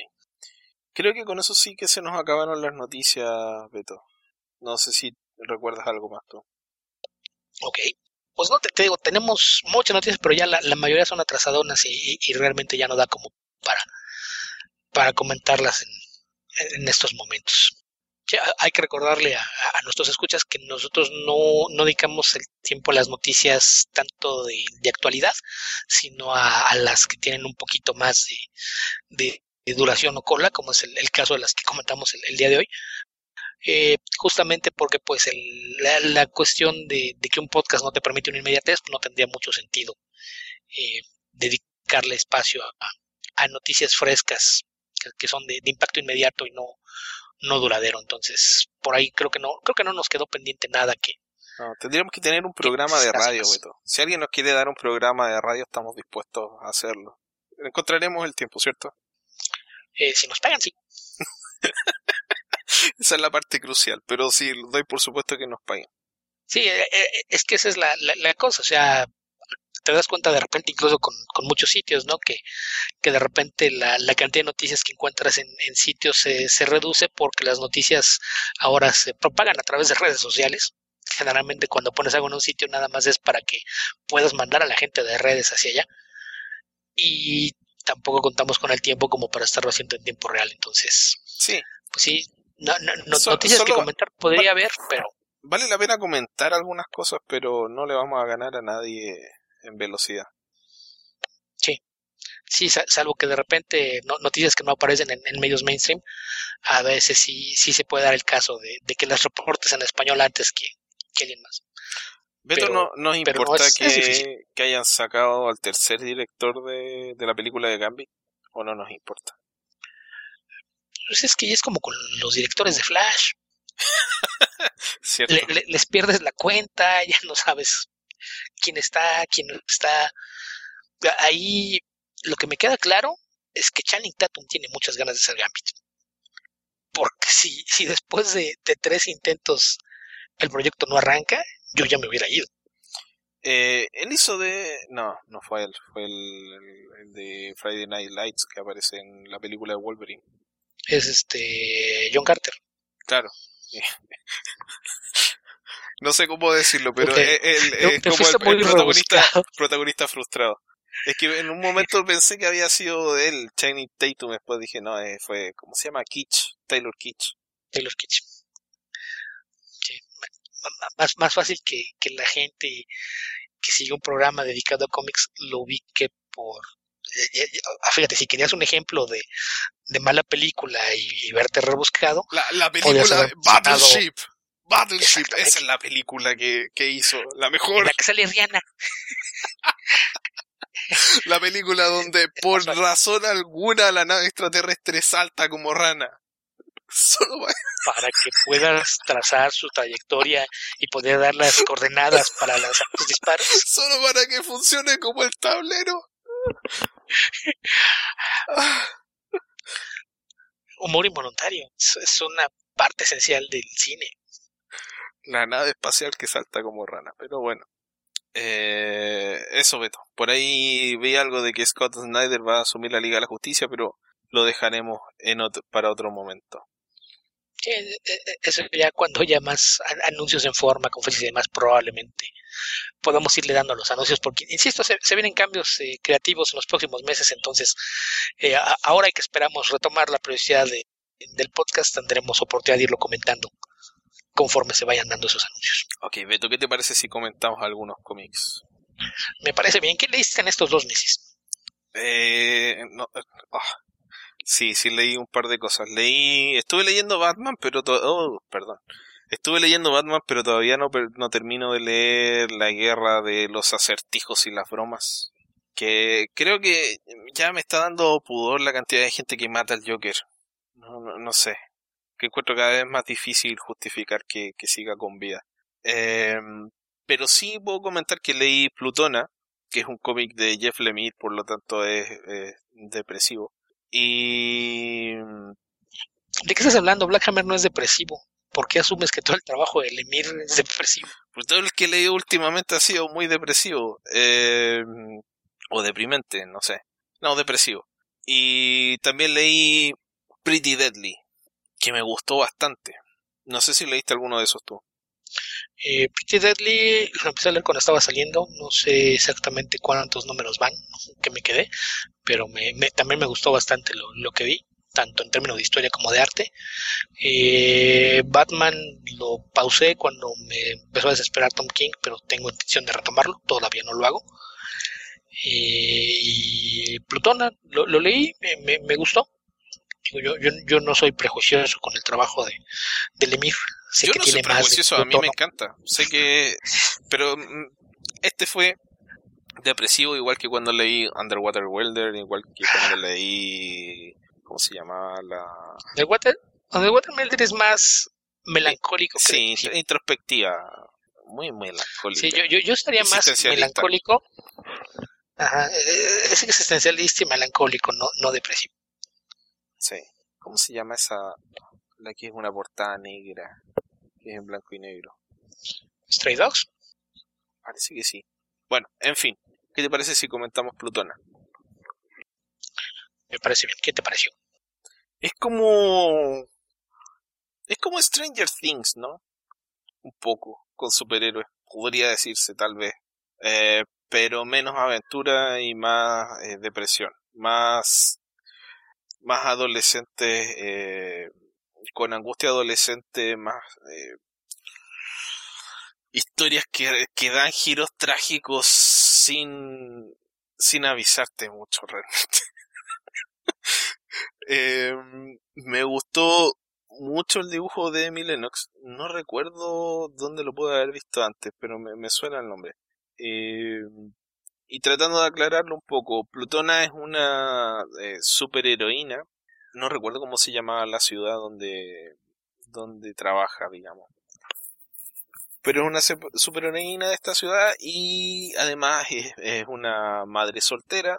Creo que con eso sí que se nos acabaron las noticias, Beto. No sé si recuerdas algo más tú. Ok. Pues no, te, digo, tenemos muchas noticias, pero ya la, mayoría son atrasadonas y, y, realmente ya no da como para, para comentarlas en, en estos momentos hay que recordarle a, nuestros escuchas que nosotros no, dedicamos el tiempo a las noticias tanto de, actualidad, sino a, las que tienen un poquito más de, duración o cola, como es el, caso de las que comentamos el, día de hoy. Eh, justamente porque pues la, cuestión de, que un podcast no te permite una inmediatez no tendría mucho sentido eh, dedicarle espacio a, noticias frescas que, son de, impacto inmediato y no, no duradero. Entonces, por ahí creo que no, creo que no nos quedó pendiente nada que. No, tendríamos que tener un programa de radio, Beto. Si alguien nos quiere dar un programa de radio, estamos dispuestos a hacerlo. Encontraremos el tiempo, ¿cierto? Eh, si nos pagan, sí. [laughs] esa es la parte crucial, pero sí, doy por supuesto que nos paguen. Sí, eh, eh, es que esa es la, la cosa, o sea, te das cuenta de repente, incluso con, muchos sitios, ¿no? Que, que de repente la, cantidad de noticias que encuentras en, sitios se, reduce porque las noticias ahora se propagan a través de redes sociales. Generalmente cuando pones algo en un sitio nada más es para que puedas mandar a la gente de redes hacia allá. Y tampoco contamos con el tiempo como para estarlo haciendo en tiempo real. Entonces, sí. Pues sí, no, noticias que comentar podría haber, pero... Vale la pena comentar algunas cosas, pero no le vamos a ganar a nadie en velocidad. Sí, sí, salvo que de repente noticias que no aparecen en, medios mainstream, a veces sí, sí se puede dar el caso de, que las reportes en español antes que, alguien más. Beto, no nos importa que, que, hayan sacado al tercer director de, la película de Gambit, o no nos importa. Pues es que ya es como con los directores de Flash. [laughs] les pierdes la cuenta, [laughs] ya no sabes quién está, quién está. Ahí lo que me queda claro es que Channing Tatum tiene muchas ganas de ser Gambit. Porque si, si después de, tres intentos el proyecto no arranca, yo ya me hubiera ido. Eh, él hizo de... No, no fue él, fue el, de Friday Night Lights que aparece en la película de Wolverine. Es este... John Carter. Claro. [laughs] No sé cómo decirlo, pero él, es como el, protagonista, protagonista frustrado. Es que en un momento pensé que había sido él, Channing Tatum, después dije, no, eh, fue, ¿cómo se llama? Kitsch, Taylor Kitsch. Taylor Kitsch. Más, más fácil que, que la gente que sigue un programa dedicado a cómics lo ubique por... Ah, fíjate, si querías un ejemplo de, de mala película y, verte rebuscado... La, la película de Battleship. Battleship, esa es la película que, que hizo, la mejor. La que sale Rihanna. [laughs] la película donde [laughs] por razón alguna la nave extraterrestre salta como rana. [laughs] Solo para... que puedas trazar su trayectoria y poder dar las coordenadas para lanzar tus disparos. Solo para que funcione como el tablero. Humor involuntario. Es una parte esencial del cine la nave espacial que salta como rana. Pero bueno. Eh, eso, Beto. Por ahí vi algo de que Scott Snyder va a asumir la Liga de la Justicia, pero lo dejaremos en para otro momento. Eh, eh, eso ya cuando haya más anuncios en forma, conferencias y demás, probablemente podamos irle dando los anuncios, porque, insisto, se, vienen cambios creativos en los próximos meses, entonces, ahora que esperamos retomar la prioridad del podcast, tendremos oportunidad de irlo comentando conforme se vayan dando esos anuncios. Ok, Beto, ¿qué te parece si comentamos algunos cómics? Me parece bien. ¿Qué leíste en estos dos meses? Eh, no, ah, sí, sí leí un par de cosas. Leí, estuve leyendo Batman, pero oh, perdón. Estuve leyendo Batman, pero todavía no, no termino de leer La Guerra de los Acertijos y las Bromas. Que creo que ya me está dando pudor la cantidad de gente que mata al Joker. No, no, no sé que encuentro cada vez más difícil justificar que, siga con vida. Em, pero sí puedo comentar que leí Plutona, que es un cómic de Jeff Lemire, por lo tanto es, depresivo. Y... ¿De qué estás hablando? Black Hammer no es depresivo. ¿por qué asumes que todo el trabajo de Lemir es depresivo? Pues todo el que he leído últimamente ha sido muy depresivo. Eh, o deprimente, no sé. No, depresivo. Y también leí Pretty Deadly, que me gustó bastante. No sé si leíste alguno de esos tú. Eh, Pretty Deadly lo empecé a leer cuando estaba saliendo, no sé exactamente cuántos números van, que me quedé, pero me, también me gustó bastante lo, lo, que vi, tanto en términos de historia como de arte. Eh, Batman lo pausé cuando me empezó a desesperar Tom King, pero tengo intención de retomarlo, todavía no lo hago. Eh, y Plutona, lo, leí, me, me gustó, yo, yo, yo, no soy prejuicioso con el trabajo de, de Lemir. Sé yo que no tiene soy prejuicioso, a mí me encanta. Sé que. Pero mm, este fue depresivo, igual que cuando leí Underwater Welder, igual que cuando leí. ¿Cómo se llamaba la.? Underwater, Underwater Welder es más melancólico. Sí, introspectiva. Muy melancólico. Sí, yo, yo, yo estaría más melancólico. Ajá, eh, es existencialista y melancólico, no, no depresivo. Sí. ¿Cómo se llama esa? La que es una portada negra, que es en blanco y negro. ¿Stray Dogs? Parece que sí. Bueno, en fin. ¿Qué te parece si comentamos Plutona? Me parece bien. ¿Qué te pareció? Es como... Es como Stranger Things, ¿no? Un poco, con superhéroes. Podría decirse, tal vez. Eh, pero menos aventura y más eh, depresión. Más más adolescentes, eh, con angustia adolescente, más eh, historias que, que, dan giros trágicos sin, sin avisarte mucho realmente. [laughs] eh, me gustó mucho el dibujo de Emily Lennox. No recuerdo dónde lo pude haber visto antes, pero me, me suena el nombre. Eh, y tratando de aclararlo un poco, Plutona es una eh, superheroína. No recuerdo cómo se llamaba la ciudad donde, donde trabaja, digamos. Pero es una superheroína de esta ciudad y además es, es una madre soltera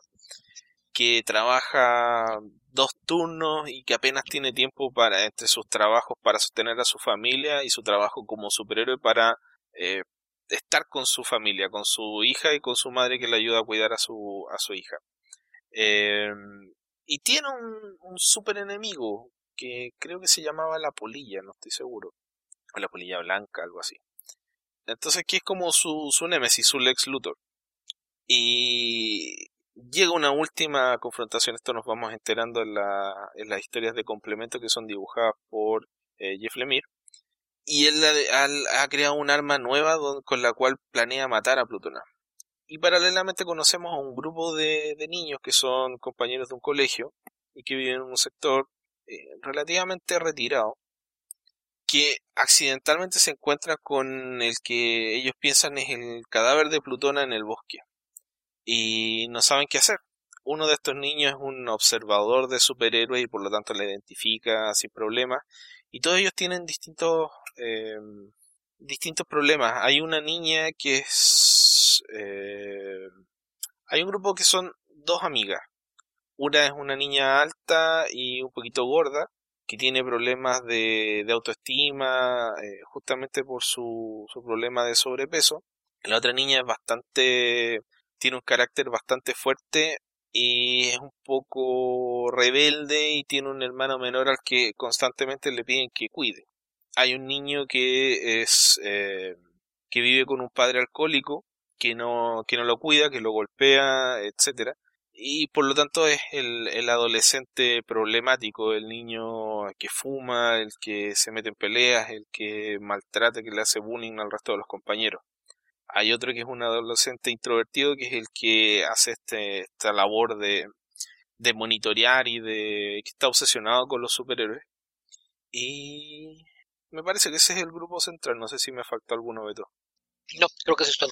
que trabaja dos turnos y que apenas tiene tiempo para entre sus trabajos para sostener a su familia y su trabajo como superhéroe para eh, estar con su familia, con su hija y con su madre que le ayuda a cuidar a su, a su hija. Eh, y tiene un, un super enemigo que creo que se llamaba la polilla, no estoy seguro. O la polilla blanca, algo así. Entonces, que es como su, su némesis, su Lex Luthor. Y llega una última confrontación, esto nos vamos enterando en, la, en las historias de complemento que son dibujadas por eh, Jeff Lemire y él ha, creado un arma nueva con la cual planea matar a Plutona. Y paralelamente conocemos a un grupo de, niños que son compañeros de un colegio y que viven en un sector eh, relativamente retirado, que accidentalmente se encuentran con el que ellos piensan es el cadáver de Plutona en el bosque. Y no saben qué hacer. Uno de estos niños es un observador de superhéroes y por lo tanto le identifica sin problema. Y todos ellos tienen distintos eh, distintos problemas. Hay una niña que es... Eh, hay un grupo que son dos amigas. Una es una niña alta y un poquito gorda, que tiene problemas de, de autoestima, eh, justamente por su, su problema de sobrepeso. La otra niña es bastante, tiene un carácter bastante fuerte y es un poco rebelde y tiene un hermano menor al que constantemente le piden que cuide hay un niño que es eh, que vive con un padre alcohólico que no que no lo cuida que lo golpea etcétera y por lo tanto es el, el adolescente problemático el niño que fuma el que se mete en peleas el que maltrata que le hace bullying al resto de los compañeros. Hay otro que es un adolescente introvertido que es el que hace este, esta labor de, de monitorear y de que está obsesionado con los superhéroes y me parece que ese es el grupo central. No sé si me faltó alguno, Beto. No, creo que eso es todo.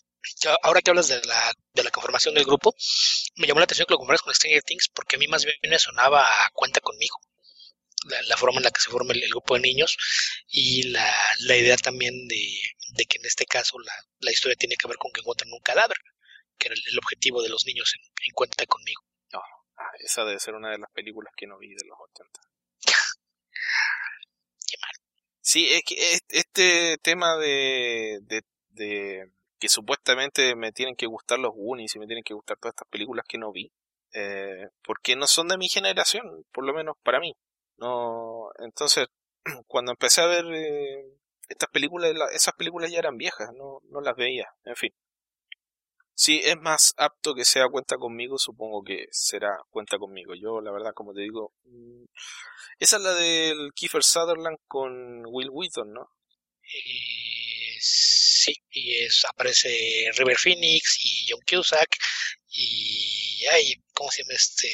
Ahora que hablas de la, de la conformación del grupo, me llamó la atención que lo comparas con Stranger Things porque a mí más bien me sonaba a cuenta conmigo. La, forma en la que se forma el, grupo de niños y la, la idea también de, de, que en este caso la, la, historia tiene que ver con que encuentran un cadáver, que era el, objetivo de los niños en, en Cuenta conmigo. Oh, esa debe ser una de las películas que no vi de los 80. [laughs] Sí, es que este tema de, de, que supuestamente me tienen que gustar los Goonies y me tienen que gustar todas estas películas que no vi, eh, porque no son de mi generación, por lo menos para mí. No, entonces, [clears throat] cuando empecé a ver eh, estas películas, esas películas ya eran viejas, no las veía, en fin. Si es más apto que sea cuenta conmigo, supongo que será cuenta conmigo. Yo, la verdad, como te digo, mm, esa es la del Kiefer Sutherland con Will Wheaton, ¿no? Eh, sí, y es, aparece River Phoenix y John Cusack y hay, ¿cómo se llama este?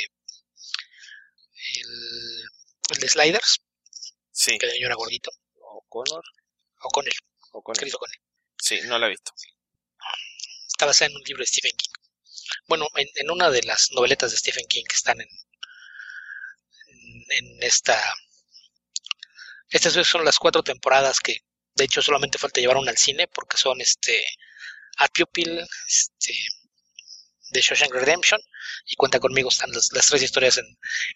El, el de Sliders. Sí. Que era gordito. O'Connor. O'Connell. O'Connell. Sí, no la he visto. Basada en un libro de Stephen King. Bueno, en, una de las noveletas de Stephen King que están en, en esta... Estas son las cuatro temporadas que de hecho solamente falta llevar una al cine porque son este A Pupil, este de Shawshank Redemption y cuenta conmigo están las, tres historias en,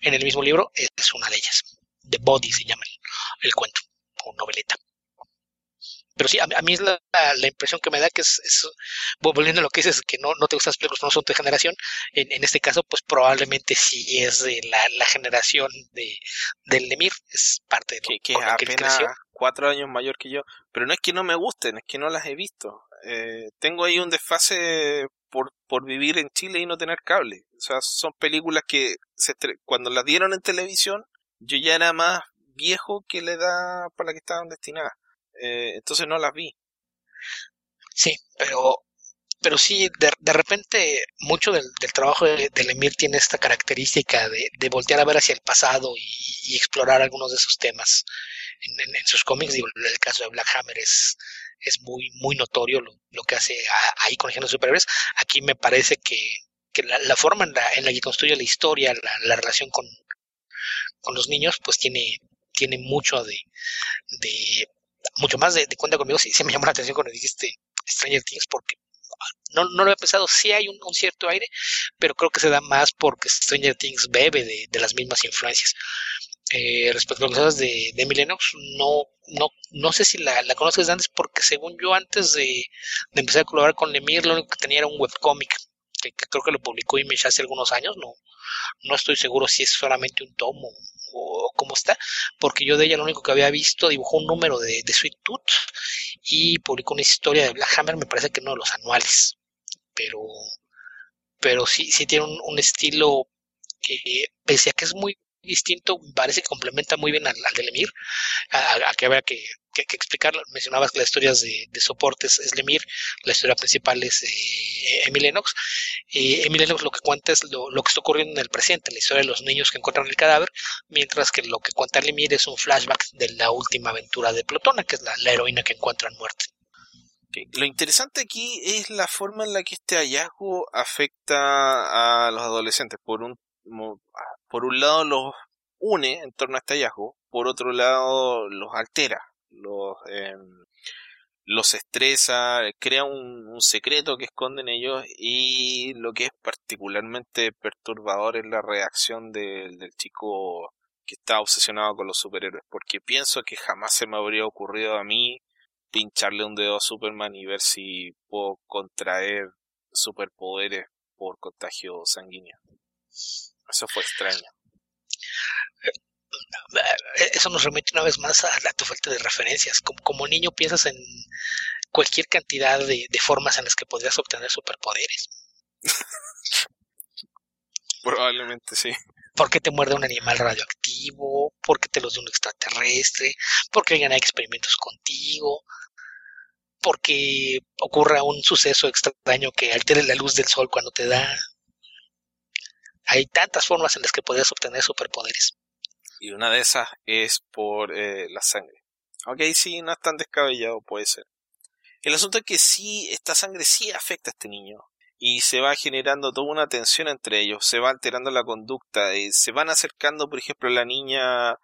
en, el mismo libro. Es una de ellas. The Body se llama el, el cuento o noveleta pero sí, a, mí es la, la, impresión que me da que es, es, volviendo a lo que dices, que no, no te gustan las películas, no son de generación, en, en, este caso, pues probablemente sí es de la, la generación de, del Lemir, es parte de que, que es apenas cuatro años mayor que yo, pero no es que no me gusten, es que no las he visto. Eh, tengo ahí un desfase por, por vivir en Chile y no tener cable. O sea, son películas que se cuando las dieron en televisión, yo ya era más viejo que la edad para la que estaban destinadas. Eh, entonces no las vi. Sí, pero pero sí, de, de repente mucho del, del trabajo de, Lemir tiene esta característica de, de, voltear a ver hacia el pasado y, explorar algunos de esos temas en, sus cómics. Digo, el caso de Black Hammer es, es muy, muy notorio lo, lo que hace ahí con Géneros Superhéroes. Aquí me parece que, que la, la, forma en la, en la que construye la historia, la, la relación con, con los niños, pues tiene, tiene mucho de mucho más de, cuenta conmigo, sí, me llamó la atención cuando dijiste Stranger Things, porque no, no lo había pensado, sí hay un, cierto aire, pero creo que se da más porque Stranger Things bebe de, de las mismas influencias. Eh, respecto a que sabes de, de Emily Lennox, no, no, no sé si la, la conoces antes, porque según yo antes de, de, empezar a colaborar con Lemir, lo único que tenía era un webcómic, que, creo que lo publicó Image hace algunos años, no, no estoy seguro si es solamente un tomo cómo está, porque yo de ella lo único que había visto dibujó un número de, de Sweet Tooth y publicó una historia de Black Hammer, me parece que no de los anuales, pero, pero sí, sí tiene un, un estilo que, pese a que es muy distinto, parece que complementa muy bien al, al del Emir, a, a, que había que, que, que, explicar, mencionabas que las historias de, de es Lemir, la historia principal es eh, Emil Lennox, eh, Emil Lennox lo que cuenta es lo, lo, que está ocurriendo en el presente, la historia de los niños que encuentran el cadáver, mientras que lo que cuenta Lemir es un flashback de la última aventura de Plutona, que es la, la heroína que encuentran muerte. Okay. Lo interesante aquí es la forma en la que este hallazgo afecta a los adolescentes. Por un, por un lado los une en torno a este hallazgo, por otro lado los altera, los, eh, los estresa, crea un, secreto que esconden ellos y lo que es particularmente perturbador es la reacción de, del chico que está obsesionado con los superhéroes, porque pienso que jamás se me habría ocurrido a mí pincharle un dedo a Superman y ver si puedo contraer superpoderes por contagio sanguíneo. Eso fue extraño. Eso nos remite una vez más a la tu falta de referencias. Como, como niño piensas en cualquier cantidad de, de formas en las que podrías obtener superpoderes. [laughs] Probablemente sí. ¿Por qué te muerde un animal radioactivo? ¿Por qué te los de un extraterrestre? ¿Por qué alguien hay experimentos contigo? Porque ocurra un suceso extraño que altere la luz del sol cuando te da. Hay tantas formas en las que podrías obtener superpoderes. Y una de esas es por eh, la sangre. Ok, sí, no es tan descabellado, puede ser. El asunto es que sí, esta sangre sí afecta a este niño. Y se va generando toda una tensión entre ellos, se va alterando la conducta, y se van acercando, por ejemplo, la niña,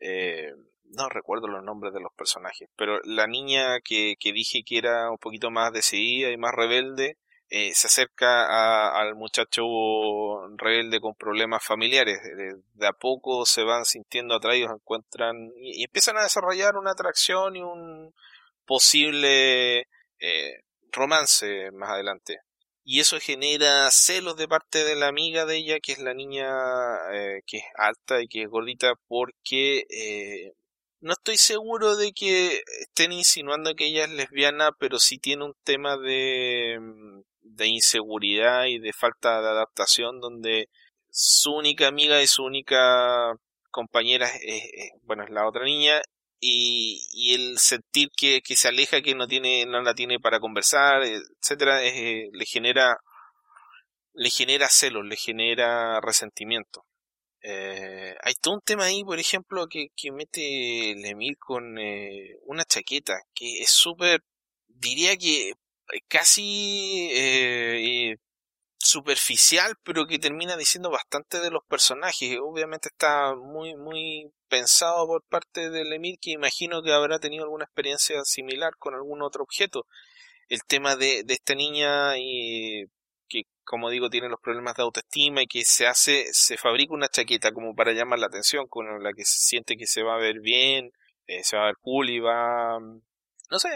eh, no recuerdo los nombres de los personajes, pero la niña que, que dije que era un poquito más decidida y más rebelde, eh, se acerca al muchacho rebelde con problemas familiares. De, a poco se van sintiendo atraídos, encuentran y, empiezan a desarrollar una atracción y un posible eh, romance más adelante. Y eso genera celos de parte de la amiga de ella, que es la niña eh, que es alta y que es gordita, porque no estoy seguro de que estén insinuando que ella es lesbiana, pero sí tiene un tema de, mm, de inseguridad y de falta de adaptación donde su única amiga y su única compañera es, bueno, es la otra niña y, y el sentir que, que, se aleja, que no tiene, no la tiene para conversar, etcétera, eh, le genera, le genera celos, le genera resentimiento. Eh, hay todo un tema ahí, por ejemplo, que, que mete Lemir con eh, una chaqueta, que es súper, diría que casi eh, superficial, pero que termina diciendo bastante de los personajes. Obviamente está muy, muy pensado por parte de Lemir, que imagino que habrá tenido alguna experiencia similar con algún otro objeto. El tema de, de esta niña y que como digo tiene los problemas de autoestima y que se hace, se fabrica una chaqueta como para llamar la atención, con la que se siente que se va a ver bien, eh, se va a ver cool y va, no sé,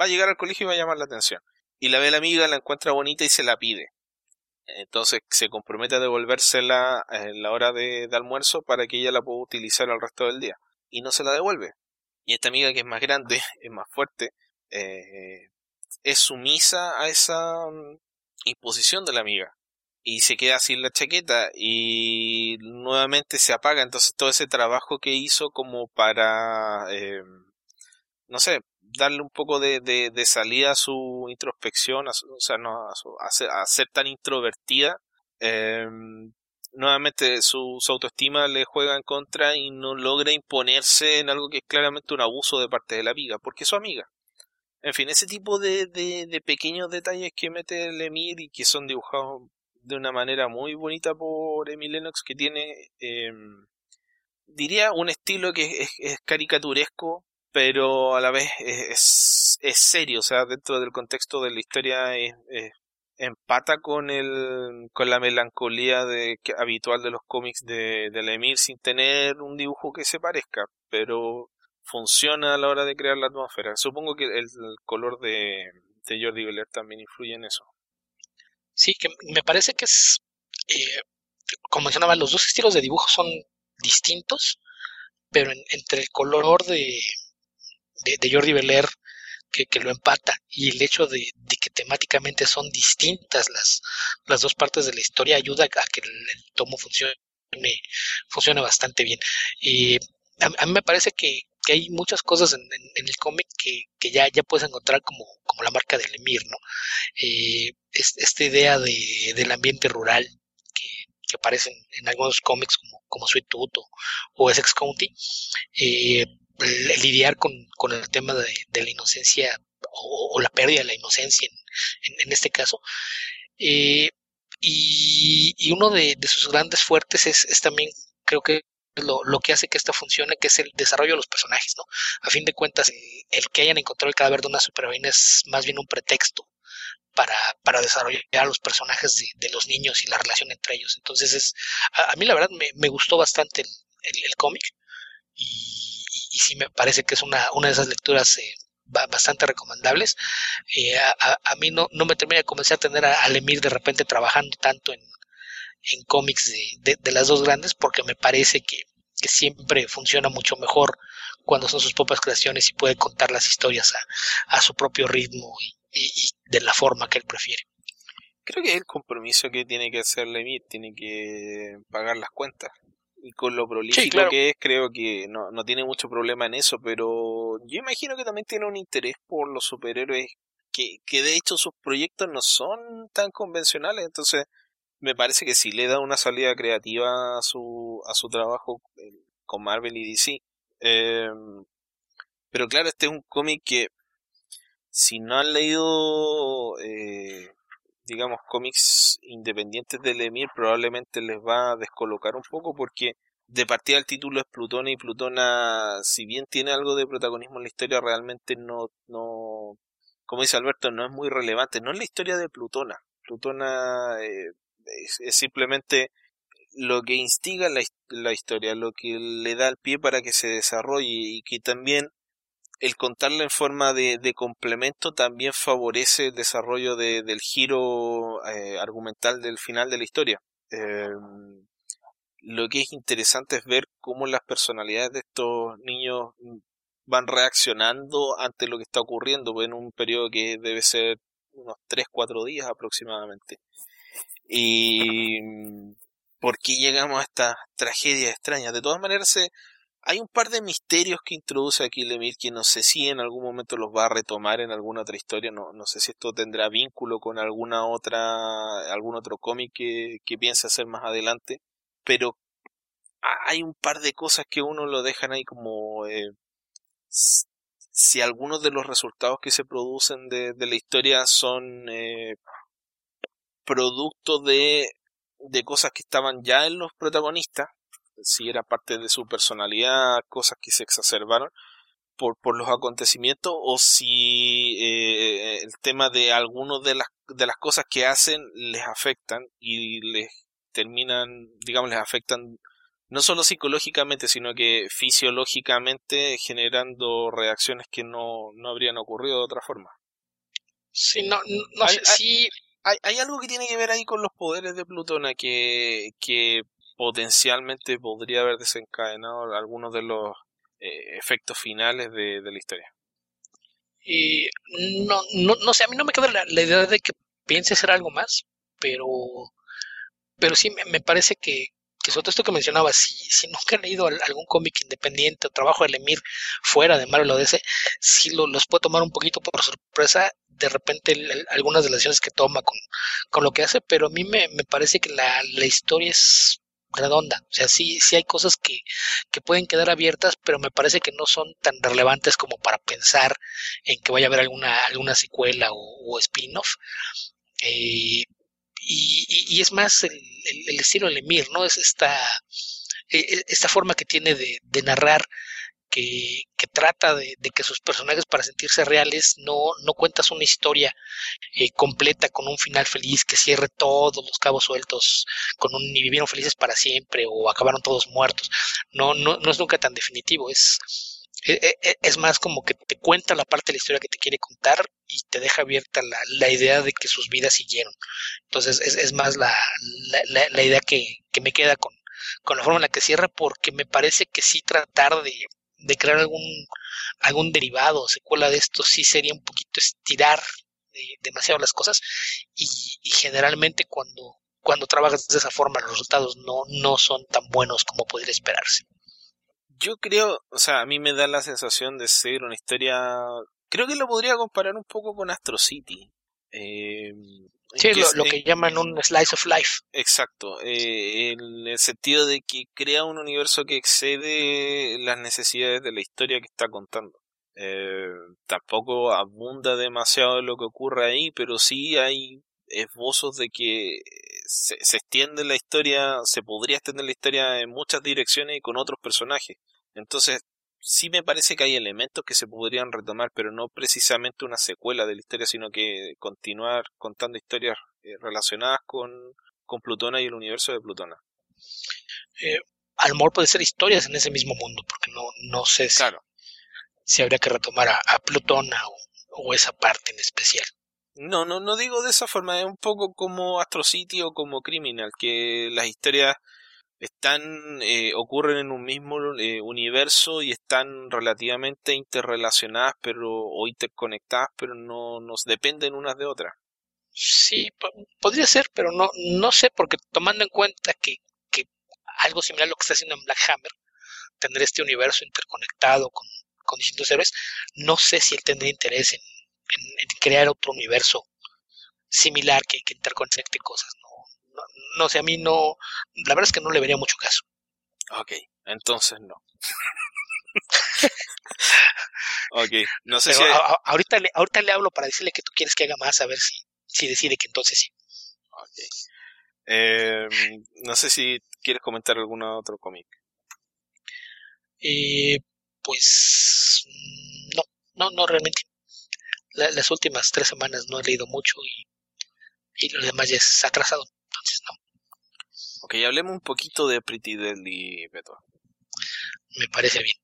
va a llegar al colegio y va a llamar la atención. Y la ve la amiga, la encuentra bonita y se la pide. Entonces se compromete a devolvérsela en la hora de, almuerzo para que ella la pueda utilizar el resto del día. Y no se la devuelve. Y esta amiga que es más grande, [laughs] es más fuerte, eh, es sumisa a esa imposición de la amiga y se queda sin la chaqueta y nuevamente se apaga entonces todo ese trabajo que hizo como para eh, no sé darle un poco de, de, salida a su introspección o sea no a, ser, tan introvertida eh, nuevamente su, su, autoestima le juega en contra y no logra imponerse en algo que es claramente un abuso de parte de la amiga porque es su amiga. En fin, ese tipo de, de, pequeños detalles que mete el Emir y que son dibujados de una manera muy bonita por Emil Lennox, que tiene, em, diría, un estilo que es, caricaturesco, pero a la vez es, es, serio, o sea, dentro del contexto de la historia es, empata con el con la melancolía de, habitual de los cómics de, de Emir sin tener un dibujo que se parezca, pero funciona a la hora de crear la atmósfera. Supongo que el, color de, de Jordi Beller también influye en eso. Sí, que me parece que es, eh, como mencionaba, los dos estilos de dibujo son distintos, pero entre el color de, de, Jordi Beller que, que, lo empata y el hecho de, que temáticamente son distintas las, las dos partes de la historia ayuda a que el, tomo funcione, funcione bastante bien. Y a, mí me parece que, hay muchas cosas en, el cómic que, ya, ya puedes encontrar como, como la marca del Emir, ¿no? Eh, esta idea de, del ambiente rural que, que aparece en, algunos cómics como, como Sweet Tooth o, Essex County, eh, lidiar con, el tema de, la inocencia o, la pérdida de la inocencia en, este caso. Eh, y, uno de, sus grandes fuertes es, también, creo que lo, lo, que hace que esto funcione, que es el desarrollo de los personajes, ¿no? A fin de cuentas, el que hayan encontrado el cadáver de una superheroína es más bien un pretexto para, para desarrollar los personajes de, los niños y la relación entre ellos. Entonces, es, a, mí la verdad me, me, gustó bastante el, cómic y, sí me parece que es una, una de esas lecturas eh, bastante recomendables. Eh, a, a, mí no, no me termina de convencer a tener a, a Lemir de repente trabajando tanto en, en cómics de, de, las dos grandes porque me parece que, que, siempre funciona mucho mejor cuando son sus propias creaciones y puede contar las historias a, a su propio ritmo y, y, de la forma que él prefiere. Creo que el compromiso que tiene que hacer Lemit, tiene que pagar las cuentas. Y con lo prolífico que es, creo que no, no tiene mucho problema en eso, pero yo imagino que también tiene un interés por los superhéroes que, que de hecho sus proyectos no son tan convencionales, entonces me parece que sí le da una salida creativa a su, a su trabajo eh, con Marvel y DC. Em, pero claro, este es un cómic que si no han leído, eh, digamos, cómics independientes de Lemire, probablemente les va a descolocar un poco porque de partida el título es Plutona y Plutona, si bien tiene algo de protagonismo en la historia, realmente no, no, como dice Alberto, no es muy relevante. No es la historia de Plutona. Plutona es, simplemente lo que instiga la, la, historia, lo que le da el pie para que se desarrolle y que también el contarla en forma de, complemento también favorece el desarrollo de, del giro eh, argumental del final de la historia. Em, lo que es interesante es ver cómo las personalidades de estos niños van reaccionando ante lo que está ocurriendo en un periodo que debe ser unos 3-4 días aproximadamente. Y por qué llegamos a esta tragedia extraña. De todas maneras, se, hay un par de misterios que introduce aquí Lemir que no sé si en algún momento los va a retomar en alguna otra historia, no, no sé si esto tendrá vínculo con alguna otra, algún otro cómic que, piense hacer más adelante, pero hay un par de cosas que uno lo dejan ahí como eh, si algunos de los resultados que se producen de, de la historia son eh, producto de, de cosas que estaban ya en los protagonistas, si era parte de su personalidad, cosas que se exacerbaron por, por los acontecimientos, o si eh, el tema de algunas de las, de las cosas que hacen les afectan y les terminan, digamos, les afectan no solo psicológicamente, sino que fisiológicamente generando reacciones que no, no habrían ocurrido de otra forma. Sí, no, no sé, si... Hay, hay, algo que tiene que ver ahí con los poderes de Plutona que, que potencialmente podría haber desencadenado algunos de los eh, efectos finales de, la historia. Y no, no, no sé, a mí no me queda la, idea de que piense hacer algo más, pero, pero sí me, parece que, que sobre todo esto que mencionaba, si, si nunca han leído algún cómic independiente o trabajo de Lemir fuera de Marvel o DC, si lo, los puede tomar un poquito por sorpresa, de repente algunas de las decisiones que toma con, con, lo que hace, pero a mí me, me parece que la, la historia es redonda. O sea, sí, sí hay cosas que, que pueden quedar abiertas, pero me parece que no son tan relevantes como para pensar en que vaya a haber alguna, alguna secuela o, spin-off. Eh, y, y, es más el, el, estilo de Lemir, ¿no? Es esta, e, e, esta forma que tiene de, de narrar que, trata de, que sus personajes para sentirse reales no, no cuentas una historia eh, completa con un final feliz que cierre todos los cabos sueltos con un y vivieron felices para siempre o acabaron todos muertos. No, no, no es nunca tan definitivo, es, e, e, es más como que te cuenta la parte de la historia que te quiere contar y te deja abierta la, la idea de que sus vidas siguieron. Entonces es, es más la, la, la idea que, que me queda con, con la forma en la que cierra porque me parece que sí tratar de, de crear algún, algún derivado o secuela de esto sí sería un poquito estirar demasiado las cosas y, generalmente cuando, cuando trabajas de esa forma los resultados no, no son tan buenos como podría esperarse. Yo creo, o sea, a mí me da la sensación de ser una historia, creo que lo podría comparar un poco con Astro City. Eh, Sí, lo, que llaman un slice of life. Exacto, eh, en el sentido de que crea un universo que excede las necesidades de la historia que está contando. Eh, tampoco abunda demasiado de lo que ocurre ahí, pero sí hay esbozos de que se, se extiende la historia, se podría extender la historia en muchas direcciones y con otros personajes. Entonces, sí me parece que hay elementos que se podrían retomar, pero no precisamente una secuela de la historia, sino que continuar contando historias eh, relacionadas con, con Plutona y el universo de Plutona. Eh, a lo mejor puede ser historias en ese mismo mundo, porque no, no sé si, si habría que retomar a, Plutona o, esa parte en especial. No, no, no digo de esa forma, es un poco como Astro City o como Criminal, que las historias están eh, ocurren en un mismo eh, universo y están relativamente interrelacionadas pero o interconectadas pero no nos dependen unas de otras. Sí podría ser pero no no sé porque tomando en cuenta que, que algo similar a lo que está haciendo en Black Hammer tener este universo interconectado con, con distintos héroes no sé si él tendría interés en, en, crear otro universo similar que, interconecte cosas sé, a mí no, la verdad es que no le vería mucho caso. Ok, entonces no. [laughs] ok, no sé si... ahorita, le, ahorita le hablo para decirle que tú quieres que haga más, a ver si, si decide que entonces sí. Ok. Eh, no sé si quieres comentar algún otro cómic. Eh, pues no, no, no realmente. las últimas tres semanas no he leído mucho y y lo demás ya es atrasado. Entonces, no. Ok, hablemos un poquito de Pretty Deadly, Beto. Me parece bien.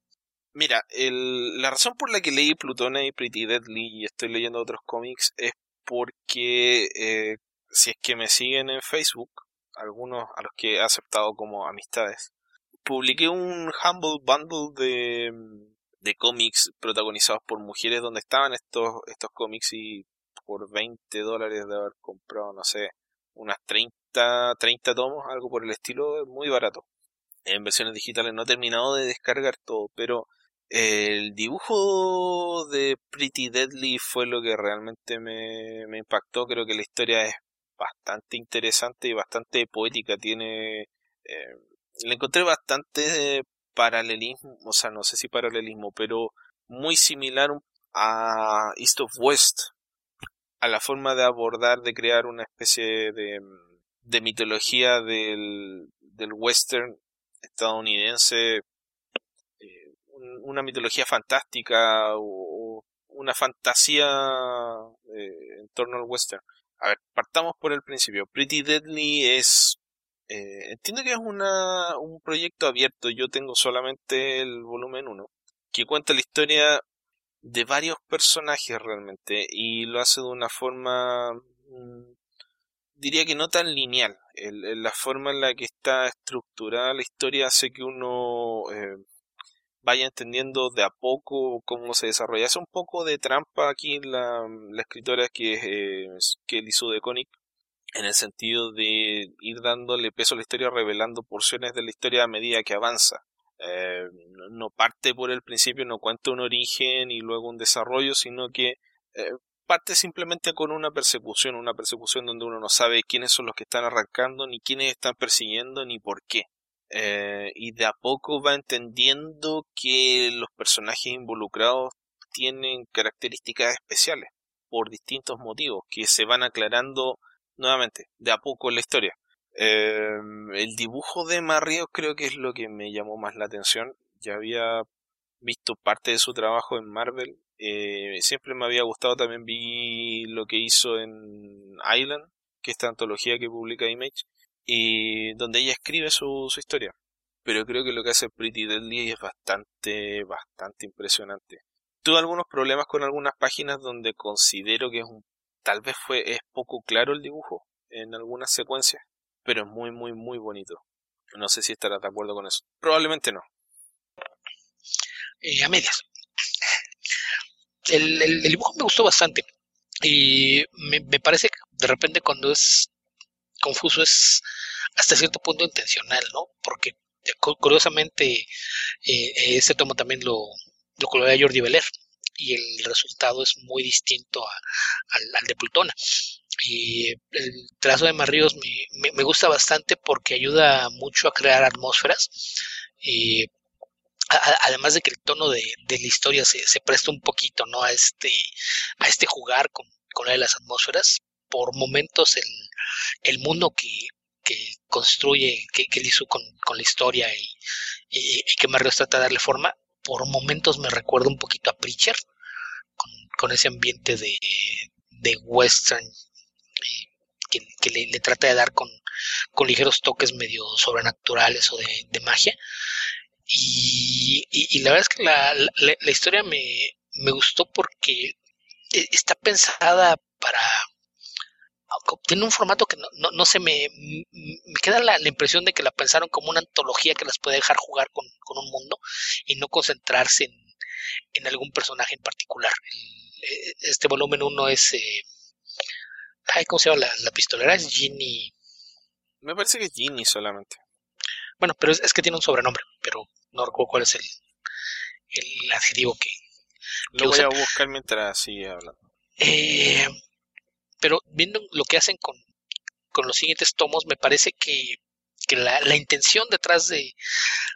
Mira, el, la razón por la que leí Plutona y Pretty Deadly y estoy leyendo otros cómics es porque eh, si es que me siguen en Facebook, algunos a los que he aceptado como amistades, publiqué un Humble Bundle de, de cómics protagonizados por mujeres donde estaban estos, estos cómics y por 20 dólares de haber comprado, no sé, unas 30, 30 tomos, algo por el estilo, muy barato. En versiones digitales no he terminado de descargar todo, pero el dibujo de Pretty Deadly fue lo que realmente me, impactó. Creo que la historia es bastante interesante y bastante poética. Tiene. Eh, le encontré bastante paralelismo, o sea, no sé si paralelismo, pero muy similar a East of West, a la forma de abordar, de crear una especie de, de mitología del, del western estadounidense, eh, una mitología fantástica o, una fantasía eh, en torno al western. A ver, partamos por el principio. Pretty Deadly es... Eh, entiendo que es una, un proyecto abierto. Yo tengo solamente el volumen 1, que cuenta la historia de varios personajes realmente y lo hace de una forma mm, diría que no tan lineal la forma en la que está estructurada la historia hace que uno eh, vaya entendiendo de a poco cómo se desarrolla. Es un poco de trampa aquí la, la escritora que es eh, que hizo de Conic, en el sentido de ir dándole peso a la historia, revelando porciones de la historia a medida que avanza. Eh, no parte por el principio, no cuenta un origen y luego un desarrollo, sino que eh, parte simplemente con una persecución, una persecución donde uno no sabe quiénes son los que están arrancando, ni quiénes están persiguiendo, ni por qué. Eh, y de a poco va entendiendo que los personajes involucrados tienen características especiales por distintos motivos que se van aclarando nuevamente de a poco en la historia. Eh, el dibujo de Mario creo que es lo que me llamó más la atención. Ya había visto parte de su trabajo en Marvel. Eh, siempre me había gustado, también vi lo que hizo en Island, que es esta antología que publica Image y donde ella escribe su, historia. Pero creo que lo que hace Pretty Deadly es bastante, bastante impresionante. Tuve algunos problemas con algunas páginas donde considero que es un, tal vez fue, es poco claro el dibujo en algunas secuencias, pero es muy, muy, muy bonito. No sé si estarás de acuerdo con eso. Probablemente no. Eh, a medias. El, el, dibujo me gustó bastante. Y me, parece que de repente cuando es confuso es hasta cierto punto intencional, ¿no? Porque eh, curiosamente eh, este tomo también lo, lo colorea Jordi Beler y el resultado es muy distinto al, de Plutona. Y el trazo de Marríos me, me, gusta bastante porque ayuda mucho a crear atmósferas. Y además de que el tono de, la historia se, presta un poquito ¿no? a, este, a este jugar con, con la de las atmósferas, por momentos el, el mundo que, construye, que, que hizo con, la historia y, que Mario trata de darle forma, por momentos me recuerda un poquito a Preacher, con, ese ambiente de, western eh, que, le, trata de dar con, ligeros toques medio sobrenaturales o de magia. Y, y, la verdad es que la, la, la historia me, me gustó porque e, está pensada para tiene un formato que no, no, no se me, me queda la, la, impresión de que la pensaron como una antología que las puede dejar jugar con, con un mundo y no concentrarse en, en, algún personaje en particular. E, este volumen 1 es... Eh, ay, ¿Cómo se llama la, la, pistolera? Es Ginny. Me parece que es Ginny solamente. Bueno, pero es, es, que tiene un sobrenombre, pero no recuerdo cuál es el, el adjetivo que... que Lo voy a buscar mientras sigue hablando. Eh, pero viendo lo que hacen con, con los siguientes tomos, me parece que, que la, la, intención detrás de,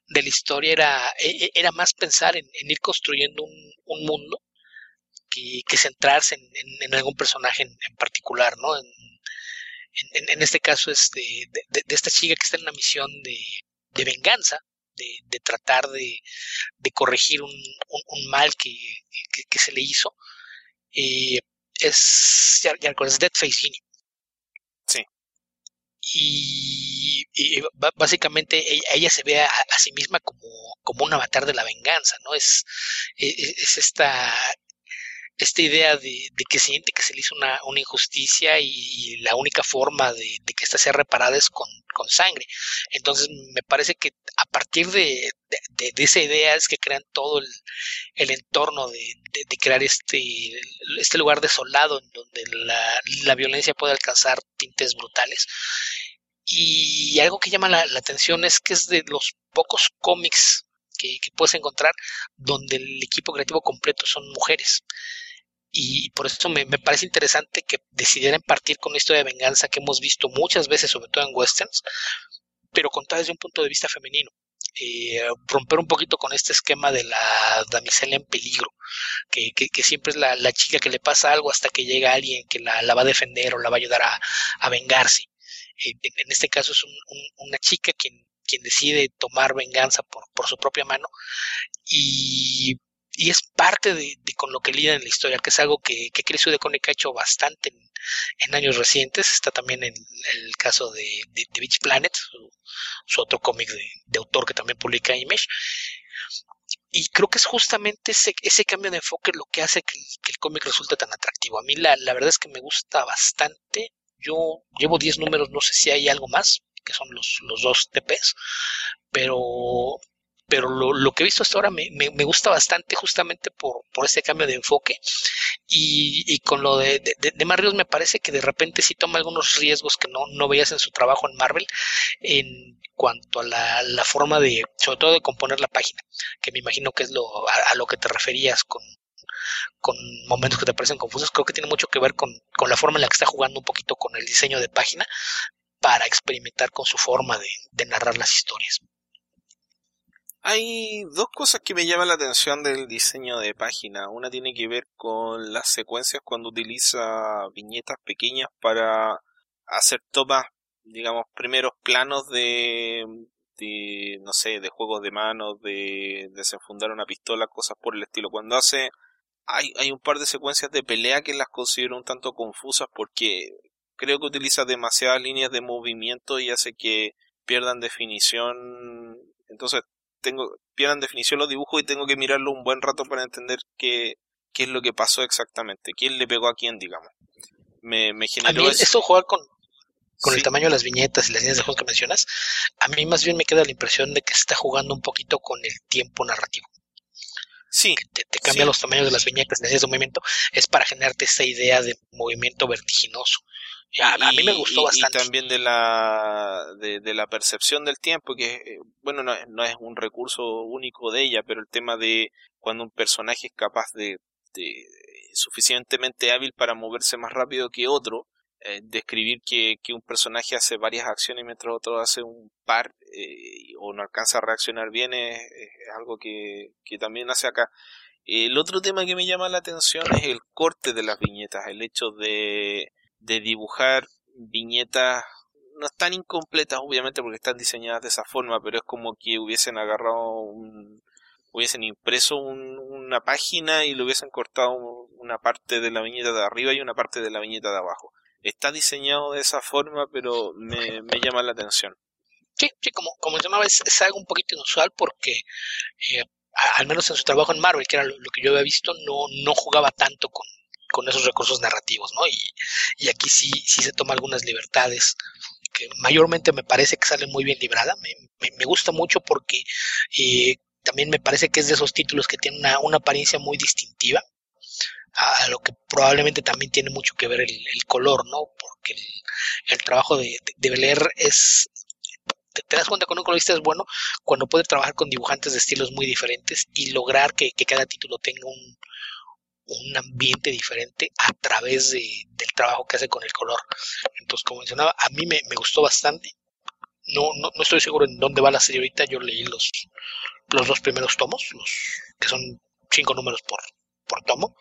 de, la historia era, e, e, era más pensar en, en ir construyendo un, un mundo que, que centrarse en, en, en, algún personaje en, particular, ¿no? En, en, este caso es de, de, de, esta chica que está en una misión de, de venganza, de, de, tratar de, de corregir un, un, un mal que, que, que, se le hizo. Eh, es, ya, ya recuerdas, Dead Face Genie. y, básicamente ella, se ve a, sí misma como, como un avatar de la venganza, ¿no? Es, e, e, es, esta, esta idea de, que siente que se le hizo una, injusticia y, la única forma de, que ésta sea reparada es con, sangre. Entonces me parece que a partir de, esa idea es que crean todo el, entorno de, crear este, este lugar desolado en donde la, la violencia puede alcanzar tintes brutales. Y algo que llama la, atención es que es de los pocos cómics que, puedes encontrar donde el equipo creativo completo son mujeres. Y por eso me, parece interesante que decidieran partir con una historia de venganza que hemos visto muchas veces, sobre todo en westerns, pero contada desde un punto de vista femenino. Eh, romper un poquito con este esquema de la damisela en peligro, que, siempre es la, chica que le pasa algo hasta que llega alguien que la, va a defender o la va a ayudar a vengarse en, este caso es una chica quien, quien decide tomar venganza por, por su propia mano y, y es parte de, con lo que lidia en la historia, que es algo que, que Chris Udeconic ha hecho bastante en, en, años recientes. Está también en el caso de, de, Beach Planet, su, otro cómic de, autor que también publica Image. Y creo que es justamente ese, ese cambio de enfoque lo que hace que el, cómic resulte tan atractivo. A mí la, la verdad es que me gusta bastante yo llevo 10 números, no sé si hay algo más, que son los, los dos TPs, pero, pero lo, lo que he visto hasta ahora me, me, me gusta bastante justamente por, por este cambio de enfoque. Y, y con lo de, de, de Marrios me parece que de repente sí toma algunos riesgos que no, no veías en su trabajo en Marvel en cuanto a la, la forma de, sobre todo de componer la página, que me imagino que es lo, a lo que te referías con, con momentos que te parecen confusos, creo que tiene mucho que ver con, la forma en la que está jugando un poquito con el diseño de página para experimentar con su forma de, narrar las historias. Hay dos cosas que me llaman la atención del diseño de página. Una tiene que ver con las secuencias cuando utiliza viñetas pequeñas para hacer tomas, digamos, primeros planos de, de no sé, de juegos de manos, de desenfundar una pistola, cosas por el estilo. Cuando hace hay, hay un par de secuencias de pelea que las considero un tanto confusas porque creo que utiliza demasiadas líneas de movimiento y hace que pierdan definición. Entonces, tengo, pierdan definición los dibujos y tengo que mirarlo un buen rato para entender qué, qué es lo que pasó exactamente, quién le pegó a quién, digamos. Me, me generó... eso jugar con, con el tamaño de las viñetas y las líneas de juego que mencionas, a mí más bien me queda la impresión de que está jugando un poquito con el tiempo narrativo. Sí. te, cambia los tamaños de las viñetas en ese movimiento, es para generarte esa idea de movimiento vertiginoso. A, mí me gustó bastante. Y también de la, de, la percepción del tiempo, que eh, bueno, no, no, es un recurso único de ella, pero el tema de cuando un personaje es capaz de, de suficientemente hábil para moverse más rápido que otro, eh, describir que, que, un personaje hace varias acciones mientras otro hace un par eh, o no alcanza a reaccionar bien es, algo que, que, también hace acá. El otro tema que me llama la atención es el corte de las viñetas, el hecho de, de dibujar viñetas no están incompletas obviamente porque están diseñadas de esa forma, pero es como que hubiesen agarrado un, hubiesen impreso una página y le hubiesen cortado una parte de la viñeta de arriba y una parte de la viñeta de abajo está diseñado de esa forma, pero me, llama la atención. Sí, sí, como, como mencionaba, es, es algo un poquito inusual porque eh, al menos en su trabajo en Marvel, que era lo, que yo había visto, no, no jugaba tanto con, con esos recursos narrativos, ¿no? Y, aquí sí, sí se toma algunas libertades que mayormente me parece que sale muy bien librada. Me, me, gusta mucho porque eh, también me parece que es de esos títulos que tienen una, una apariencia muy distintiva a, lo que probablemente también tiene mucho que ver el, color, ¿no? Porque el, trabajo de, de, es, te, das cuenta que un colorista es bueno cuando puede trabajar con dibujantes de estilos muy diferentes y lograr que, cada título tenga un, un ambiente diferente a través de, del trabajo que hace con el color. Entonces, como mencionaba, a mí me, me gustó bastante. No, no, no, estoy seguro en dónde va la serie ahorita. Yo leí los, los dos primeros tomos, los que son cinco números por, por tomo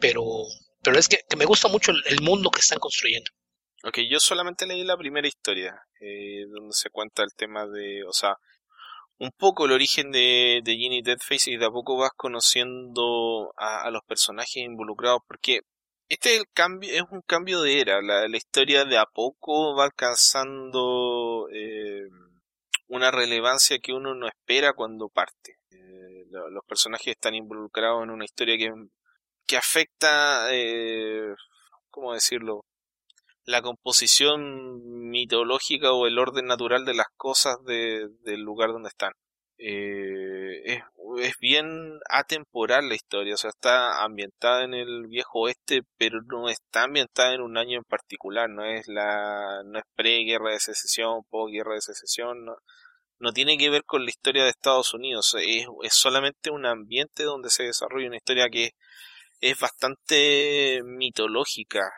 pero, pero es que, me gusta mucho el, mundo que están construyendo. Ok, yo solamente leí la primera historia, eh, donde se cuenta el tema de, o sea, un poco el origen de, de Ginny Deadface y de a poco vas conociendo a, los personajes involucrados, porque Este es, el cambio, es un cambio de era. La, historia de a poco va alcanzando eh, una relevancia que uno no espera cuando parte. Eh, los personajes están involucrados en una historia que, que afecta, eh, ¿cómo decirlo? La composición mitológica o el orden natural de las cosas de, del lugar donde están. Eh, es, bien atemporal la historia, o sea, está ambientada en el viejo oeste, pero no está ambientada en un año en particular, no es la, no es pre-guerra de secesión, post-guerra de secesión, no, no tiene que ver con la historia de Estados Unidos, es, es solamente un ambiente donde se desarrolla una historia que es bastante mitológica,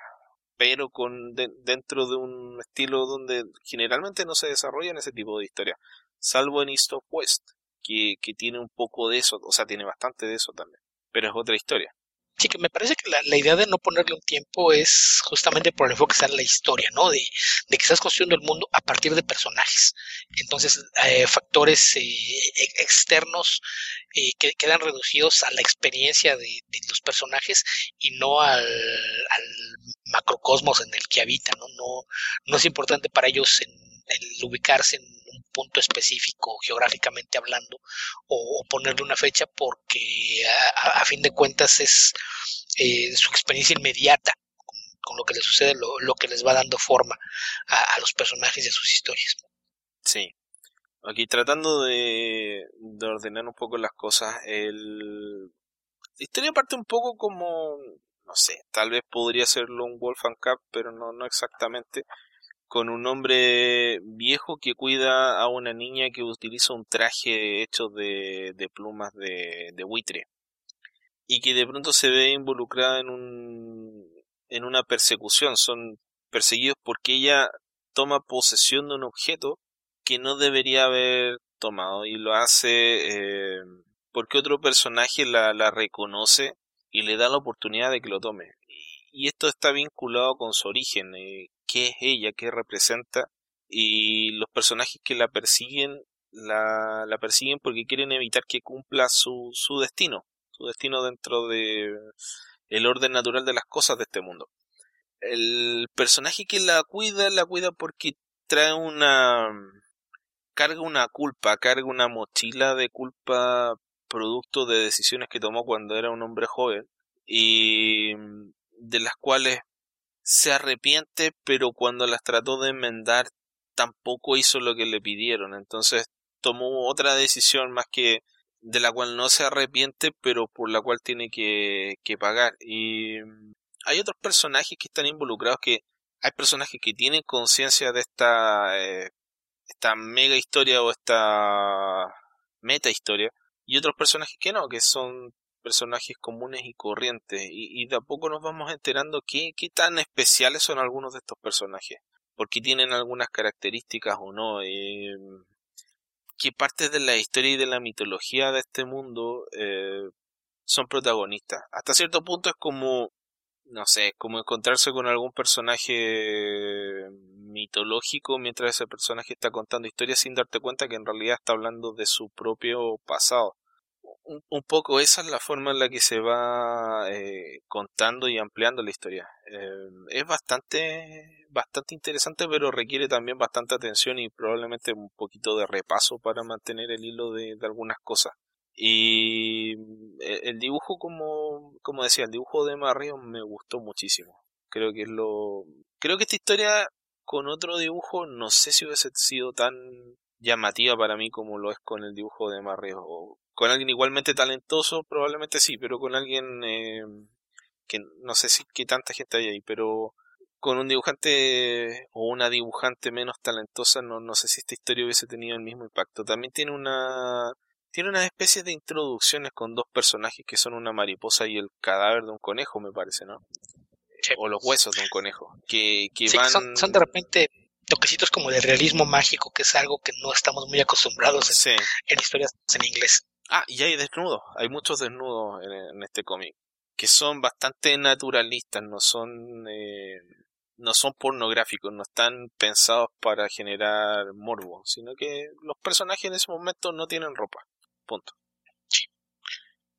pero con dentro de un estilo donde generalmente no se desarrollan ese tipo de historia, salvo en East of West, que, que tiene un poco de eso, o sea, tiene bastante de eso también, pero es otra historia. Sí, que me parece que la, idea de no ponerle un tiempo es justamente por el enfoque que está en la historia, ¿no? De, de, que estás construyendo el mundo a partir de personajes. Entonces, eh, factores eh, externos eh, que quedan reducidos a la experiencia de, los personajes y no al, al, macrocosmos en el que habitan, ¿no? No, no es importante para ellos en, el ubicarse en un punto específico geográficamente hablando o, ponerle una fecha porque a, fin de cuentas es eh, su experiencia inmediata con, lo que les sucede, lo, que les va dando forma a, los personajes y a sus historias. Sí. Aquí tratando de, ordenar un poco las cosas, el... la historia parte un poco como, no sé, tal vez podría serlo un Wolf and Cup, pero no, no exactamente con un hombre viejo que cuida a una niña que utiliza un traje hecho de, plumas de, buitre. Y que de pronto se ve involucrada en un en una persecución. Son perseguidos porque ella toma posesión de un objeto que no debería haber tomado y lo hace eh, porque otro personaje la, la reconoce y le da la oportunidad de que lo tome y esto está vinculado con su origen, eh, qué es ella, qué representa, y los personajes que la persiguen, la, la persiguen porque quieren evitar que cumpla su, su destino, su destino dentro de el orden natural de las cosas de este mundo. El personaje que la cuida, la cuida porque trae una carga una culpa, carga una mochila de culpa producto de decisiones que tomó cuando era un hombre joven y de las cuales se arrepiente, pero cuando las trató de enmendar tampoco hizo lo que le pidieron. Entonces tomó otra decisión más que de la cual no se arrepiente, pero por la cual tiene que, que pagar. Y hay otros personajes que están involucrados que hay personajes que tienen conciencia de esta, eh, esta mega historia o esta meta historia y otros personajes que no, que son personajes comunes y corrientes y, de a poco nos vamos enterando qué, qué tan especiales son algunos de estos personajes, porque tienen algunas características o no, eh, qué partes de la historia y de la mitología de este mundo eh, son protagonistas. Hasta cierto punto es como, no sé, como encontrarse con algún personaje mitológico mientras ese personaje está contando historias sin darte cuenta que en realidad está hablando de su propio pasado un, poco esa es la forma en la que se va eh, contando y ampliando la historia. Eh, es bastante, bastante interesante, pero requiere también bastante atención y probablemente un poquito de repaso para mantener el hilo de, algunas cosas. Y eh, el, dibujo, como, como decía, el dibujo de Mario me gustó muchísimo. Creo que es lo. Creo que esta historia con otro dibujo no sé si hubiese sido tan llamativa para mí como lo es con el dibujo de Mario con alguien igualmente talentoso, probablemente sí, pero con alguien eh, que no sé si que tanta gente hay ahí, pero con un dibujante o una dibujante menos talentosa, no, no sé si esta historia hubiese tenido el mismo impacto. También tiene una tiene una especie de introducciones con dos personajes que son una mariposa y el cadáver de un conejo, me parece, ¿no? O los huesos de un conejo, que, que van... Son, son, de repente toquecitos como de realismo mágico, que es algo que no estamos muy acostumbrados en, en historias en inglés. Ah, y hay desnudos, hay muchos desnudos en, este cómic, que son bastante naturalistas, no son, eh, no son pornográficos, no están pensados para generar morbo, sino que los personajes en ese momento no tienen ropa, punto.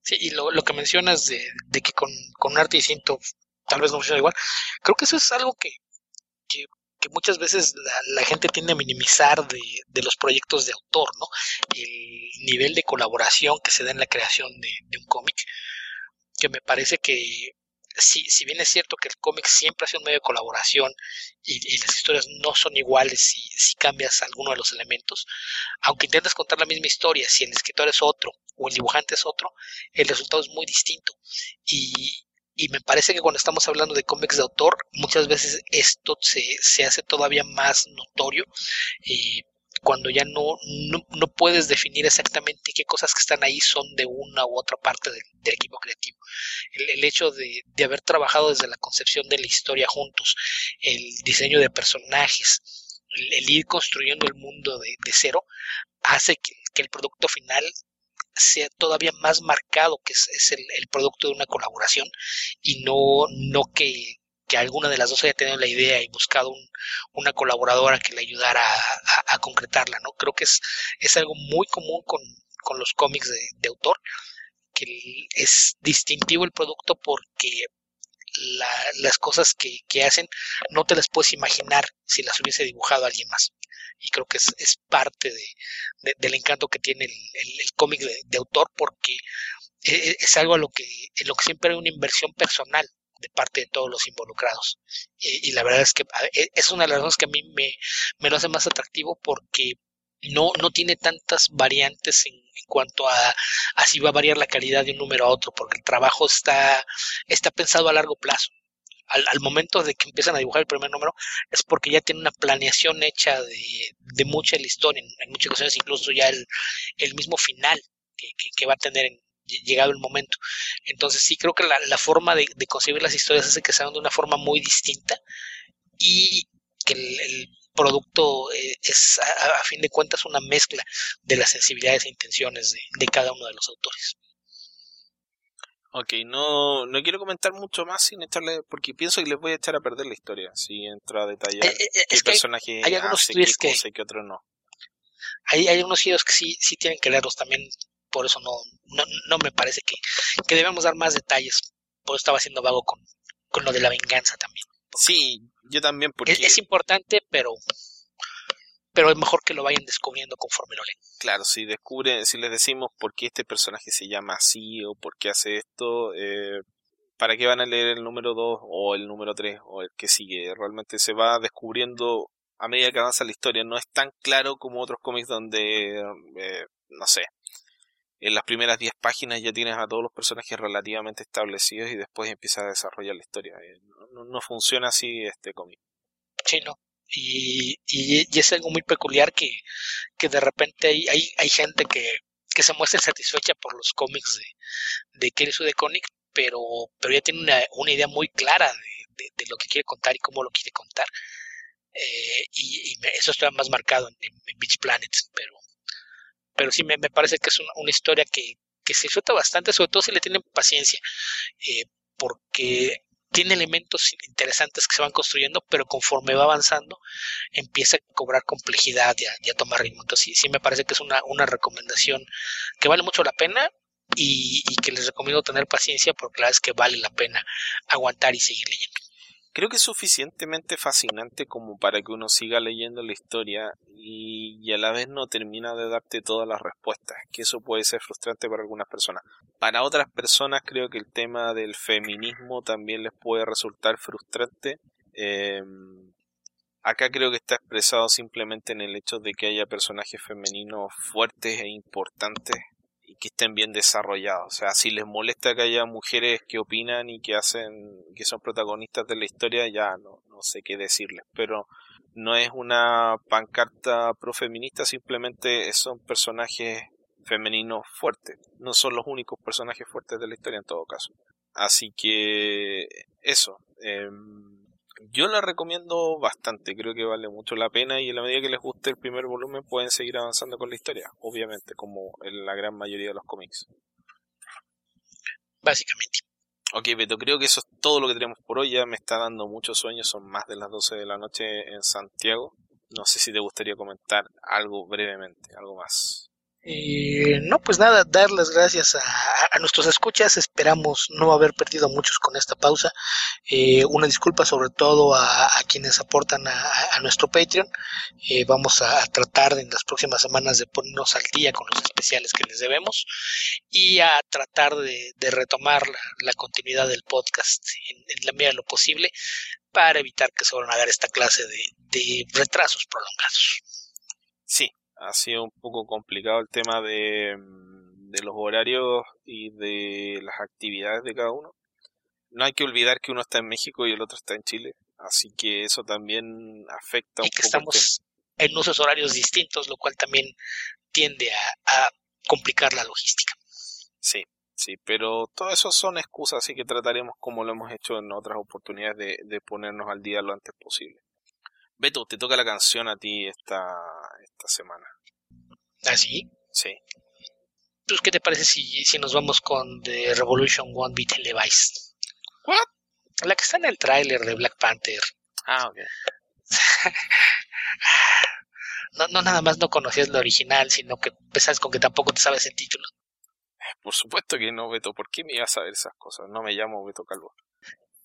Sí, y lo, lo que mencionas de, de que con, con un arte distinto tal vez no funciona igual. Creo que eso es algo que, que, muchas veces la, gente tiende a minimizar de, los proyectos de autor, ¿no? El nivel de colaboración que se da en la creación de, de un cómic, que me parece que si, si bien es cierto que el cómic siempre ha sido un medio de colaboración y, las historias no son iguales si, si, cambias alguno de los elementos, aunque intentes contar la misma historia, si el escritor es otro o el dibujante es otro, el resultado es muy distinto. Y, y me parece que cuando estamos hablando de cómics de autor, muchas veces esto se, se hace todavía más notorio. Cuando ya no, no, puedes definir exactamente qué cosas que están ahí son de una u otra parte del, equipo creativo. El, hecho de, haber trabajado desde la concepción de la historia juntos, el diseño de personajes, el, ir construyendo el mundo de, cero, hace que, el producto final sea todavía más marcado que es, el, producto de una colaboración y no, no que, que alguna de las dos haya tenido la idea y buscado una colaboradora que le ayudara a, concretarla, ¿no? Creo que es, es algo muy común con, los cómics de, autor, que es distintivo el producto porque las cosas que, hacen no te las puedes imaginar si las hubiese dibujado alguien más. Y creo que es, parte del encanto que tiene el, cómic de, autor porque e, e, es, algo a lo que, en lo que siempre hay una inversión personal de parte de todos los involucrados. Y, la verdad es que e, es una de las razones que a mí me, me lo hace más atractivo porque no, no tiene tantas variantes en, cuanto a, a, si va a variar la calidad de un número a otro, porque el trabajo está, está pensado a largo plazo. Al, momento de que empiezan a dibujar el primer número, es porque ya tiene una planeación hecha de, de mucha la historia, en, muchas ocasiones incluso ya el, el mismo final que, que va a tener en, llegado el momento. Entonces sí creo que la, forma de, concebir las historias hace que sean de una forma muy distinta y que el, producto eh, es a, fin de cuentas una mezcla de las sensibilidades e intenciones de, cada uno de los autores. Ok, no, no quiero comentar mucho más sin echarle, porque pienso que les voy a echar a perder la historia, si entro a detallar eh, eh, qué personaje hay, algunos hace qué cosa y qué otro no. Hay, hay unos videos que sí, sí tienen que leerlos también por eso no, no, me parece que, que, debemos dar más detalles. Por eso estaba haciendo vago con, con lo de la venganza también. Sí, yo también porque... Es, importante, pero pero es mejor que lo vayan descubriendo conforme lo leen. Claro, si descubren, si les decimos por qué este personaje se llama así o por qué hace esto, eh, ¿para qué van a leer el número 2 o el número 3 o el que sigue? Realmente se va descubriendo a medida que avanza la historia. No es tan claro como otros cómics donde, eh, no sé, en las primeras 10 páginas ya tienes a todos los personajes relativamente establecidos y después empiezas a desarrollar la historia. Eh, no, funciona así este cómic. Sí, no. Y, y, es algo muy peculiar que, que de repente hay, hay, hay gente que, que, se muestra satisfecha por los cómics de, de Kelly de Conic, pero, pero ya tiene una, una idea muy clara de, de, lo que quiere contar y cómo lo quiere contar. Eh, y, eso está más marcado en, en Beach Planet, pero pero sí me, parece que es una, historia que, se disfruta bastante, sobre todo si le tienen paciencia, eh, porque tiene elementos interesantes que se van construyendo, pero conforme va avanzando empieza a cobrar complejidad y a, tomar ritmo. Entonces sí, sí, me parece que es una, una recomendación que vale mucho la pena y, y, que les recomiendo tener paciencia porque la verdad es que vale la pena aguantar y seguir leyendo creo que es suficientemente fascinante como para que uno siga leyendo la historia y, a la vez no termina de darte todas las respuestas, que eso puede ser frustrante para algunas personas. Para otras personas creo que el tema del feminismo también les puede resultar frustrante. Em, acá creo que está expresado simplemente en el hecho de que haya personajes femeninos fuertes e importantes que estén bien desarrollados. O sea, si les molesta que haya mujeres que opinan y que hacen, que son protagonistas de la historia, ya no, no sé qué decirles. Pero no es una pancarta profeminista, simplemente son personajes femeninos fuertes. No son los únicos personajes fuertes de la historia en todo caso. Así que eso. Eh, yo la recomiendo bastante, creo que vale mucho la pena y en la medida que les guste el primer volumen pueden seguir avanzando con la historia, obviamente, como en la gran mayoría de los cómics. Básicamente. Ok, Beto, creo que eso es todo lo que tenemos por hoy. Ya me está dando muchos sueños, son más de las 12 de la noche en Santiago. No sé si te gustaría comentar algo brevemente, algo más. Eh, no, pues nada, dar las gracias a, nuestros escuchas. Esperamos no haber perdido muchos con esta pausa. Eh, una disculpa sobre todo a, quienes aportan a, nuestro Patreon. Eh, vamos a, tratar en las próximas semanas de ponernos al día con los especiales que les debemos y a tratar de, retomar la, continuidad del podcast en, la medida de lo posible para evitar que se vuelvan a dar esta clase de, de retrasos prolongados. Sí, ha sido un poco complicado el tema de, mm, de los horarios y de las actividades de cada uno. No hay que olvidar que uno está en México y el otro está en Chile, así que eso también afecta un y que estamos en usos horarios distintos, lo cual también tiende a, complicar la logística. Sí, sí, pero todo eso son excusas, así que trataremos como lo hemos hecho en otras oportunidades de, de ponernos al día lo antes posible. Beto, te toca la canción a ti esta, esta semana. ¿Ah, sí? Sí. Pues, ¿qué te parece si, si nos vamos con The Revolution One Beat Televised? ¿What? La que está en el tráiler de Black Panther. Ah, ok. [laughs] no, no nada más no conocías la original, sino que pensás con que tampoco te sabes el título. Por supuesto que no, Beto. ¿Por qué me ibas a saber esas cosas? No me llamo Beto Calvo.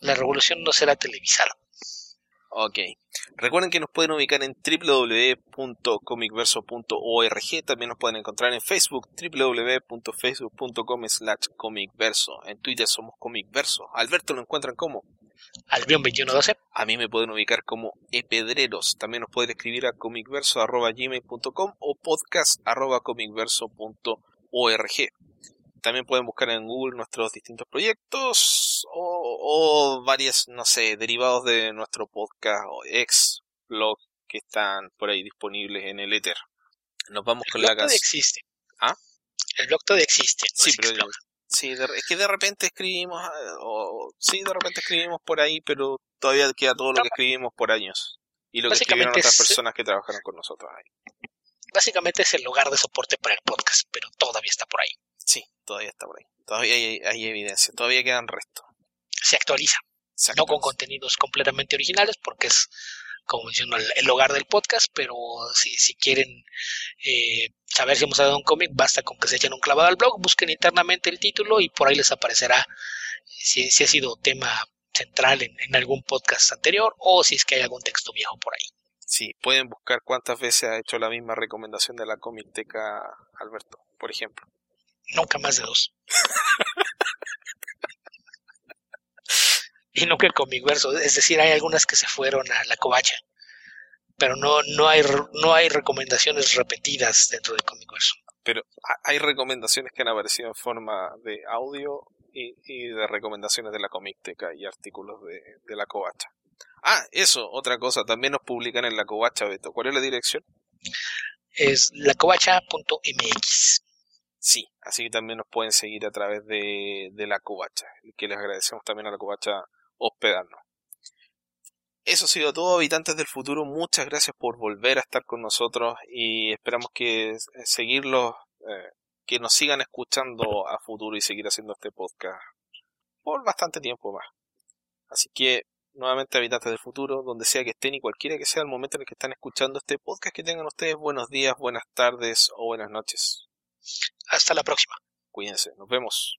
La revolución no será televisada. Ok. Recuerden que nos pueden ubicar en www.comicverso.org. También nos pueden encontrar en Facebook, www.facebook.com slash comicverso. En Twitter somos comicverso. Alberto lo encuentran como Albion2112. A mí me pueden ubicar como epedreros. También nos pueden escribir a comicverso.gmail.com o podcast.comicverso.org. También pueden buscar en Google nuestros distintos proyectos o, varias, no sé, derivados de nuestro podcast o ex blog que están por ahí disponibles en el Ether. Nos vamos con la canción. existe. ¿Ah? El blog todavía existe. sí, pero sí, es que de repente escribimos, ah, o, sí, de repente escribimos por ahí, pero todavía queda todo lo que escribimos por años. Y lo que escribieron otras personas que trabajaron con nosotros ahí. Básicamente es el lugar de soporte para el podcast, pero todavía está por ahí. Sí, todavía está por ahí. Todavía hay, evidencia, todavía quedan restos. Se actualiza. No con contenidos completamente originales, porque es, como menciono, el, hogar del podcast, pero si, si quieren eh, saber si hemos dado un cómic, basta con que se echen un clavado al blog, busquen internamente el título y por ahí les aparecerá si, si ha sido tema central en, en, algún podcast anterior o si es que hay algún texto viejo por ahí. Sí, pueden buscar cuántas veces ha hecho la misma recomendación de la Comicteca Alberto, por ejemplo. Nunca más de dos. [laughs] y nunca el Comicverso. Es decir, hay algunas que se fueron a la covacha. Pero no, no, hay, no hay recomendaciones repetidas dentro del Comicverso. Pero hay recomendaciones que han aparecido en forma de audio y, de recomendaciones de la Comicteca y artículos de, de la covacha. Ah, eso, otra cosa, también nos publican en la covacha, Beto. ¿Cuál es la dirección? Es lacovacha.mx. Sí, así que también nos pueden seguir a través de, de la covacha, que les agradecemos también a la covacha hospedarnos. Eso ha sido todo, habitantes del futuro. Muchas gracias por volver a estar con nosotros y esperamos que seguirlos, eh, que nos sigan escuchando a futuro y seguir haciendo este podcast por bastante tiempo más. Así que, nuevamente, habitantes del futuro, donde sea que estén y cualquiera que sea el momento en el que están escuchando este podcast, que tengan ustedes buenos días, buenas tardes o buenas noches. Hasta la próxima. Cuídense, nos vemos.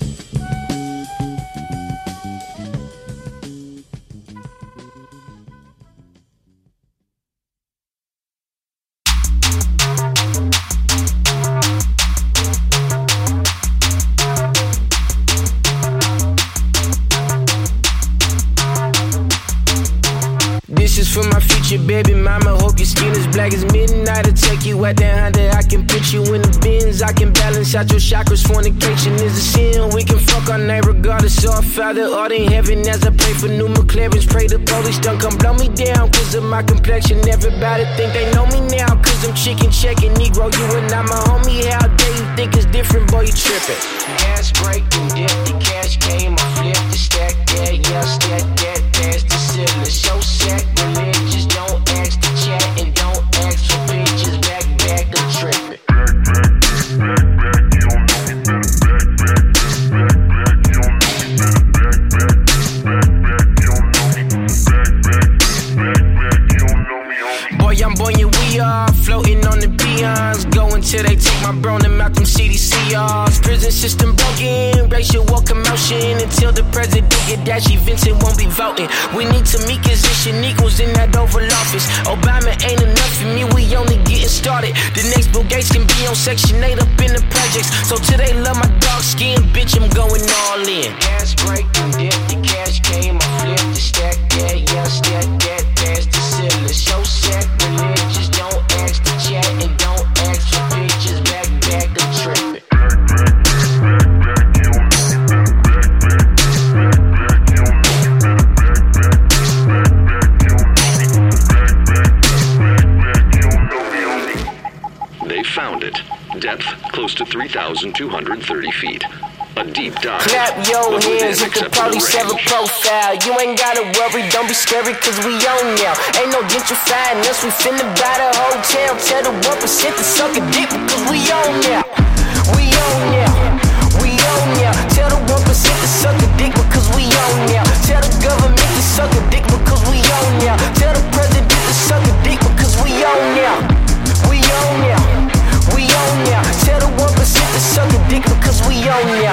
You in the bins. I can balance out your chakras. Fornication is a sin. We can fuck our night regardless. Our Father art in heaven as I pray for new McLarens. Pray the police don't come blow me down. Cause of my complexion. Everybody think they know me now. Cause I'm chicken checking. Negro, you and not my homie. How dare you think it's different? Boy, you tripping. Gas break dip. The cash came. I flipped the stack. Yeah, yeah, stack that. Past the ceiling. So sacrilegious. CDCRs. Prison system broken, racial war commotion. Until the president get dashy, Vincent won't be voting. We need to meet position equals in that Oval Office. Obama ain't enough for me, we only getting started. The next Bill Gates can be on Section 8 up in the projects. So today, love my dark skin, bitch, I'm going all in. Gas break dip, the cash came, I flipped the stack, yeah, yeah, stack that, past the ceiling. So sacrilegious, close to 3,230 feet. A deep dive. Clap your hands the acceptable police have a profile. You ain't gotta worry, don't be scary, cause we own now. Ain't no gentrifying us, we finna buy the hotel. Tell the 1% to suck a dick because we on now. We on now. show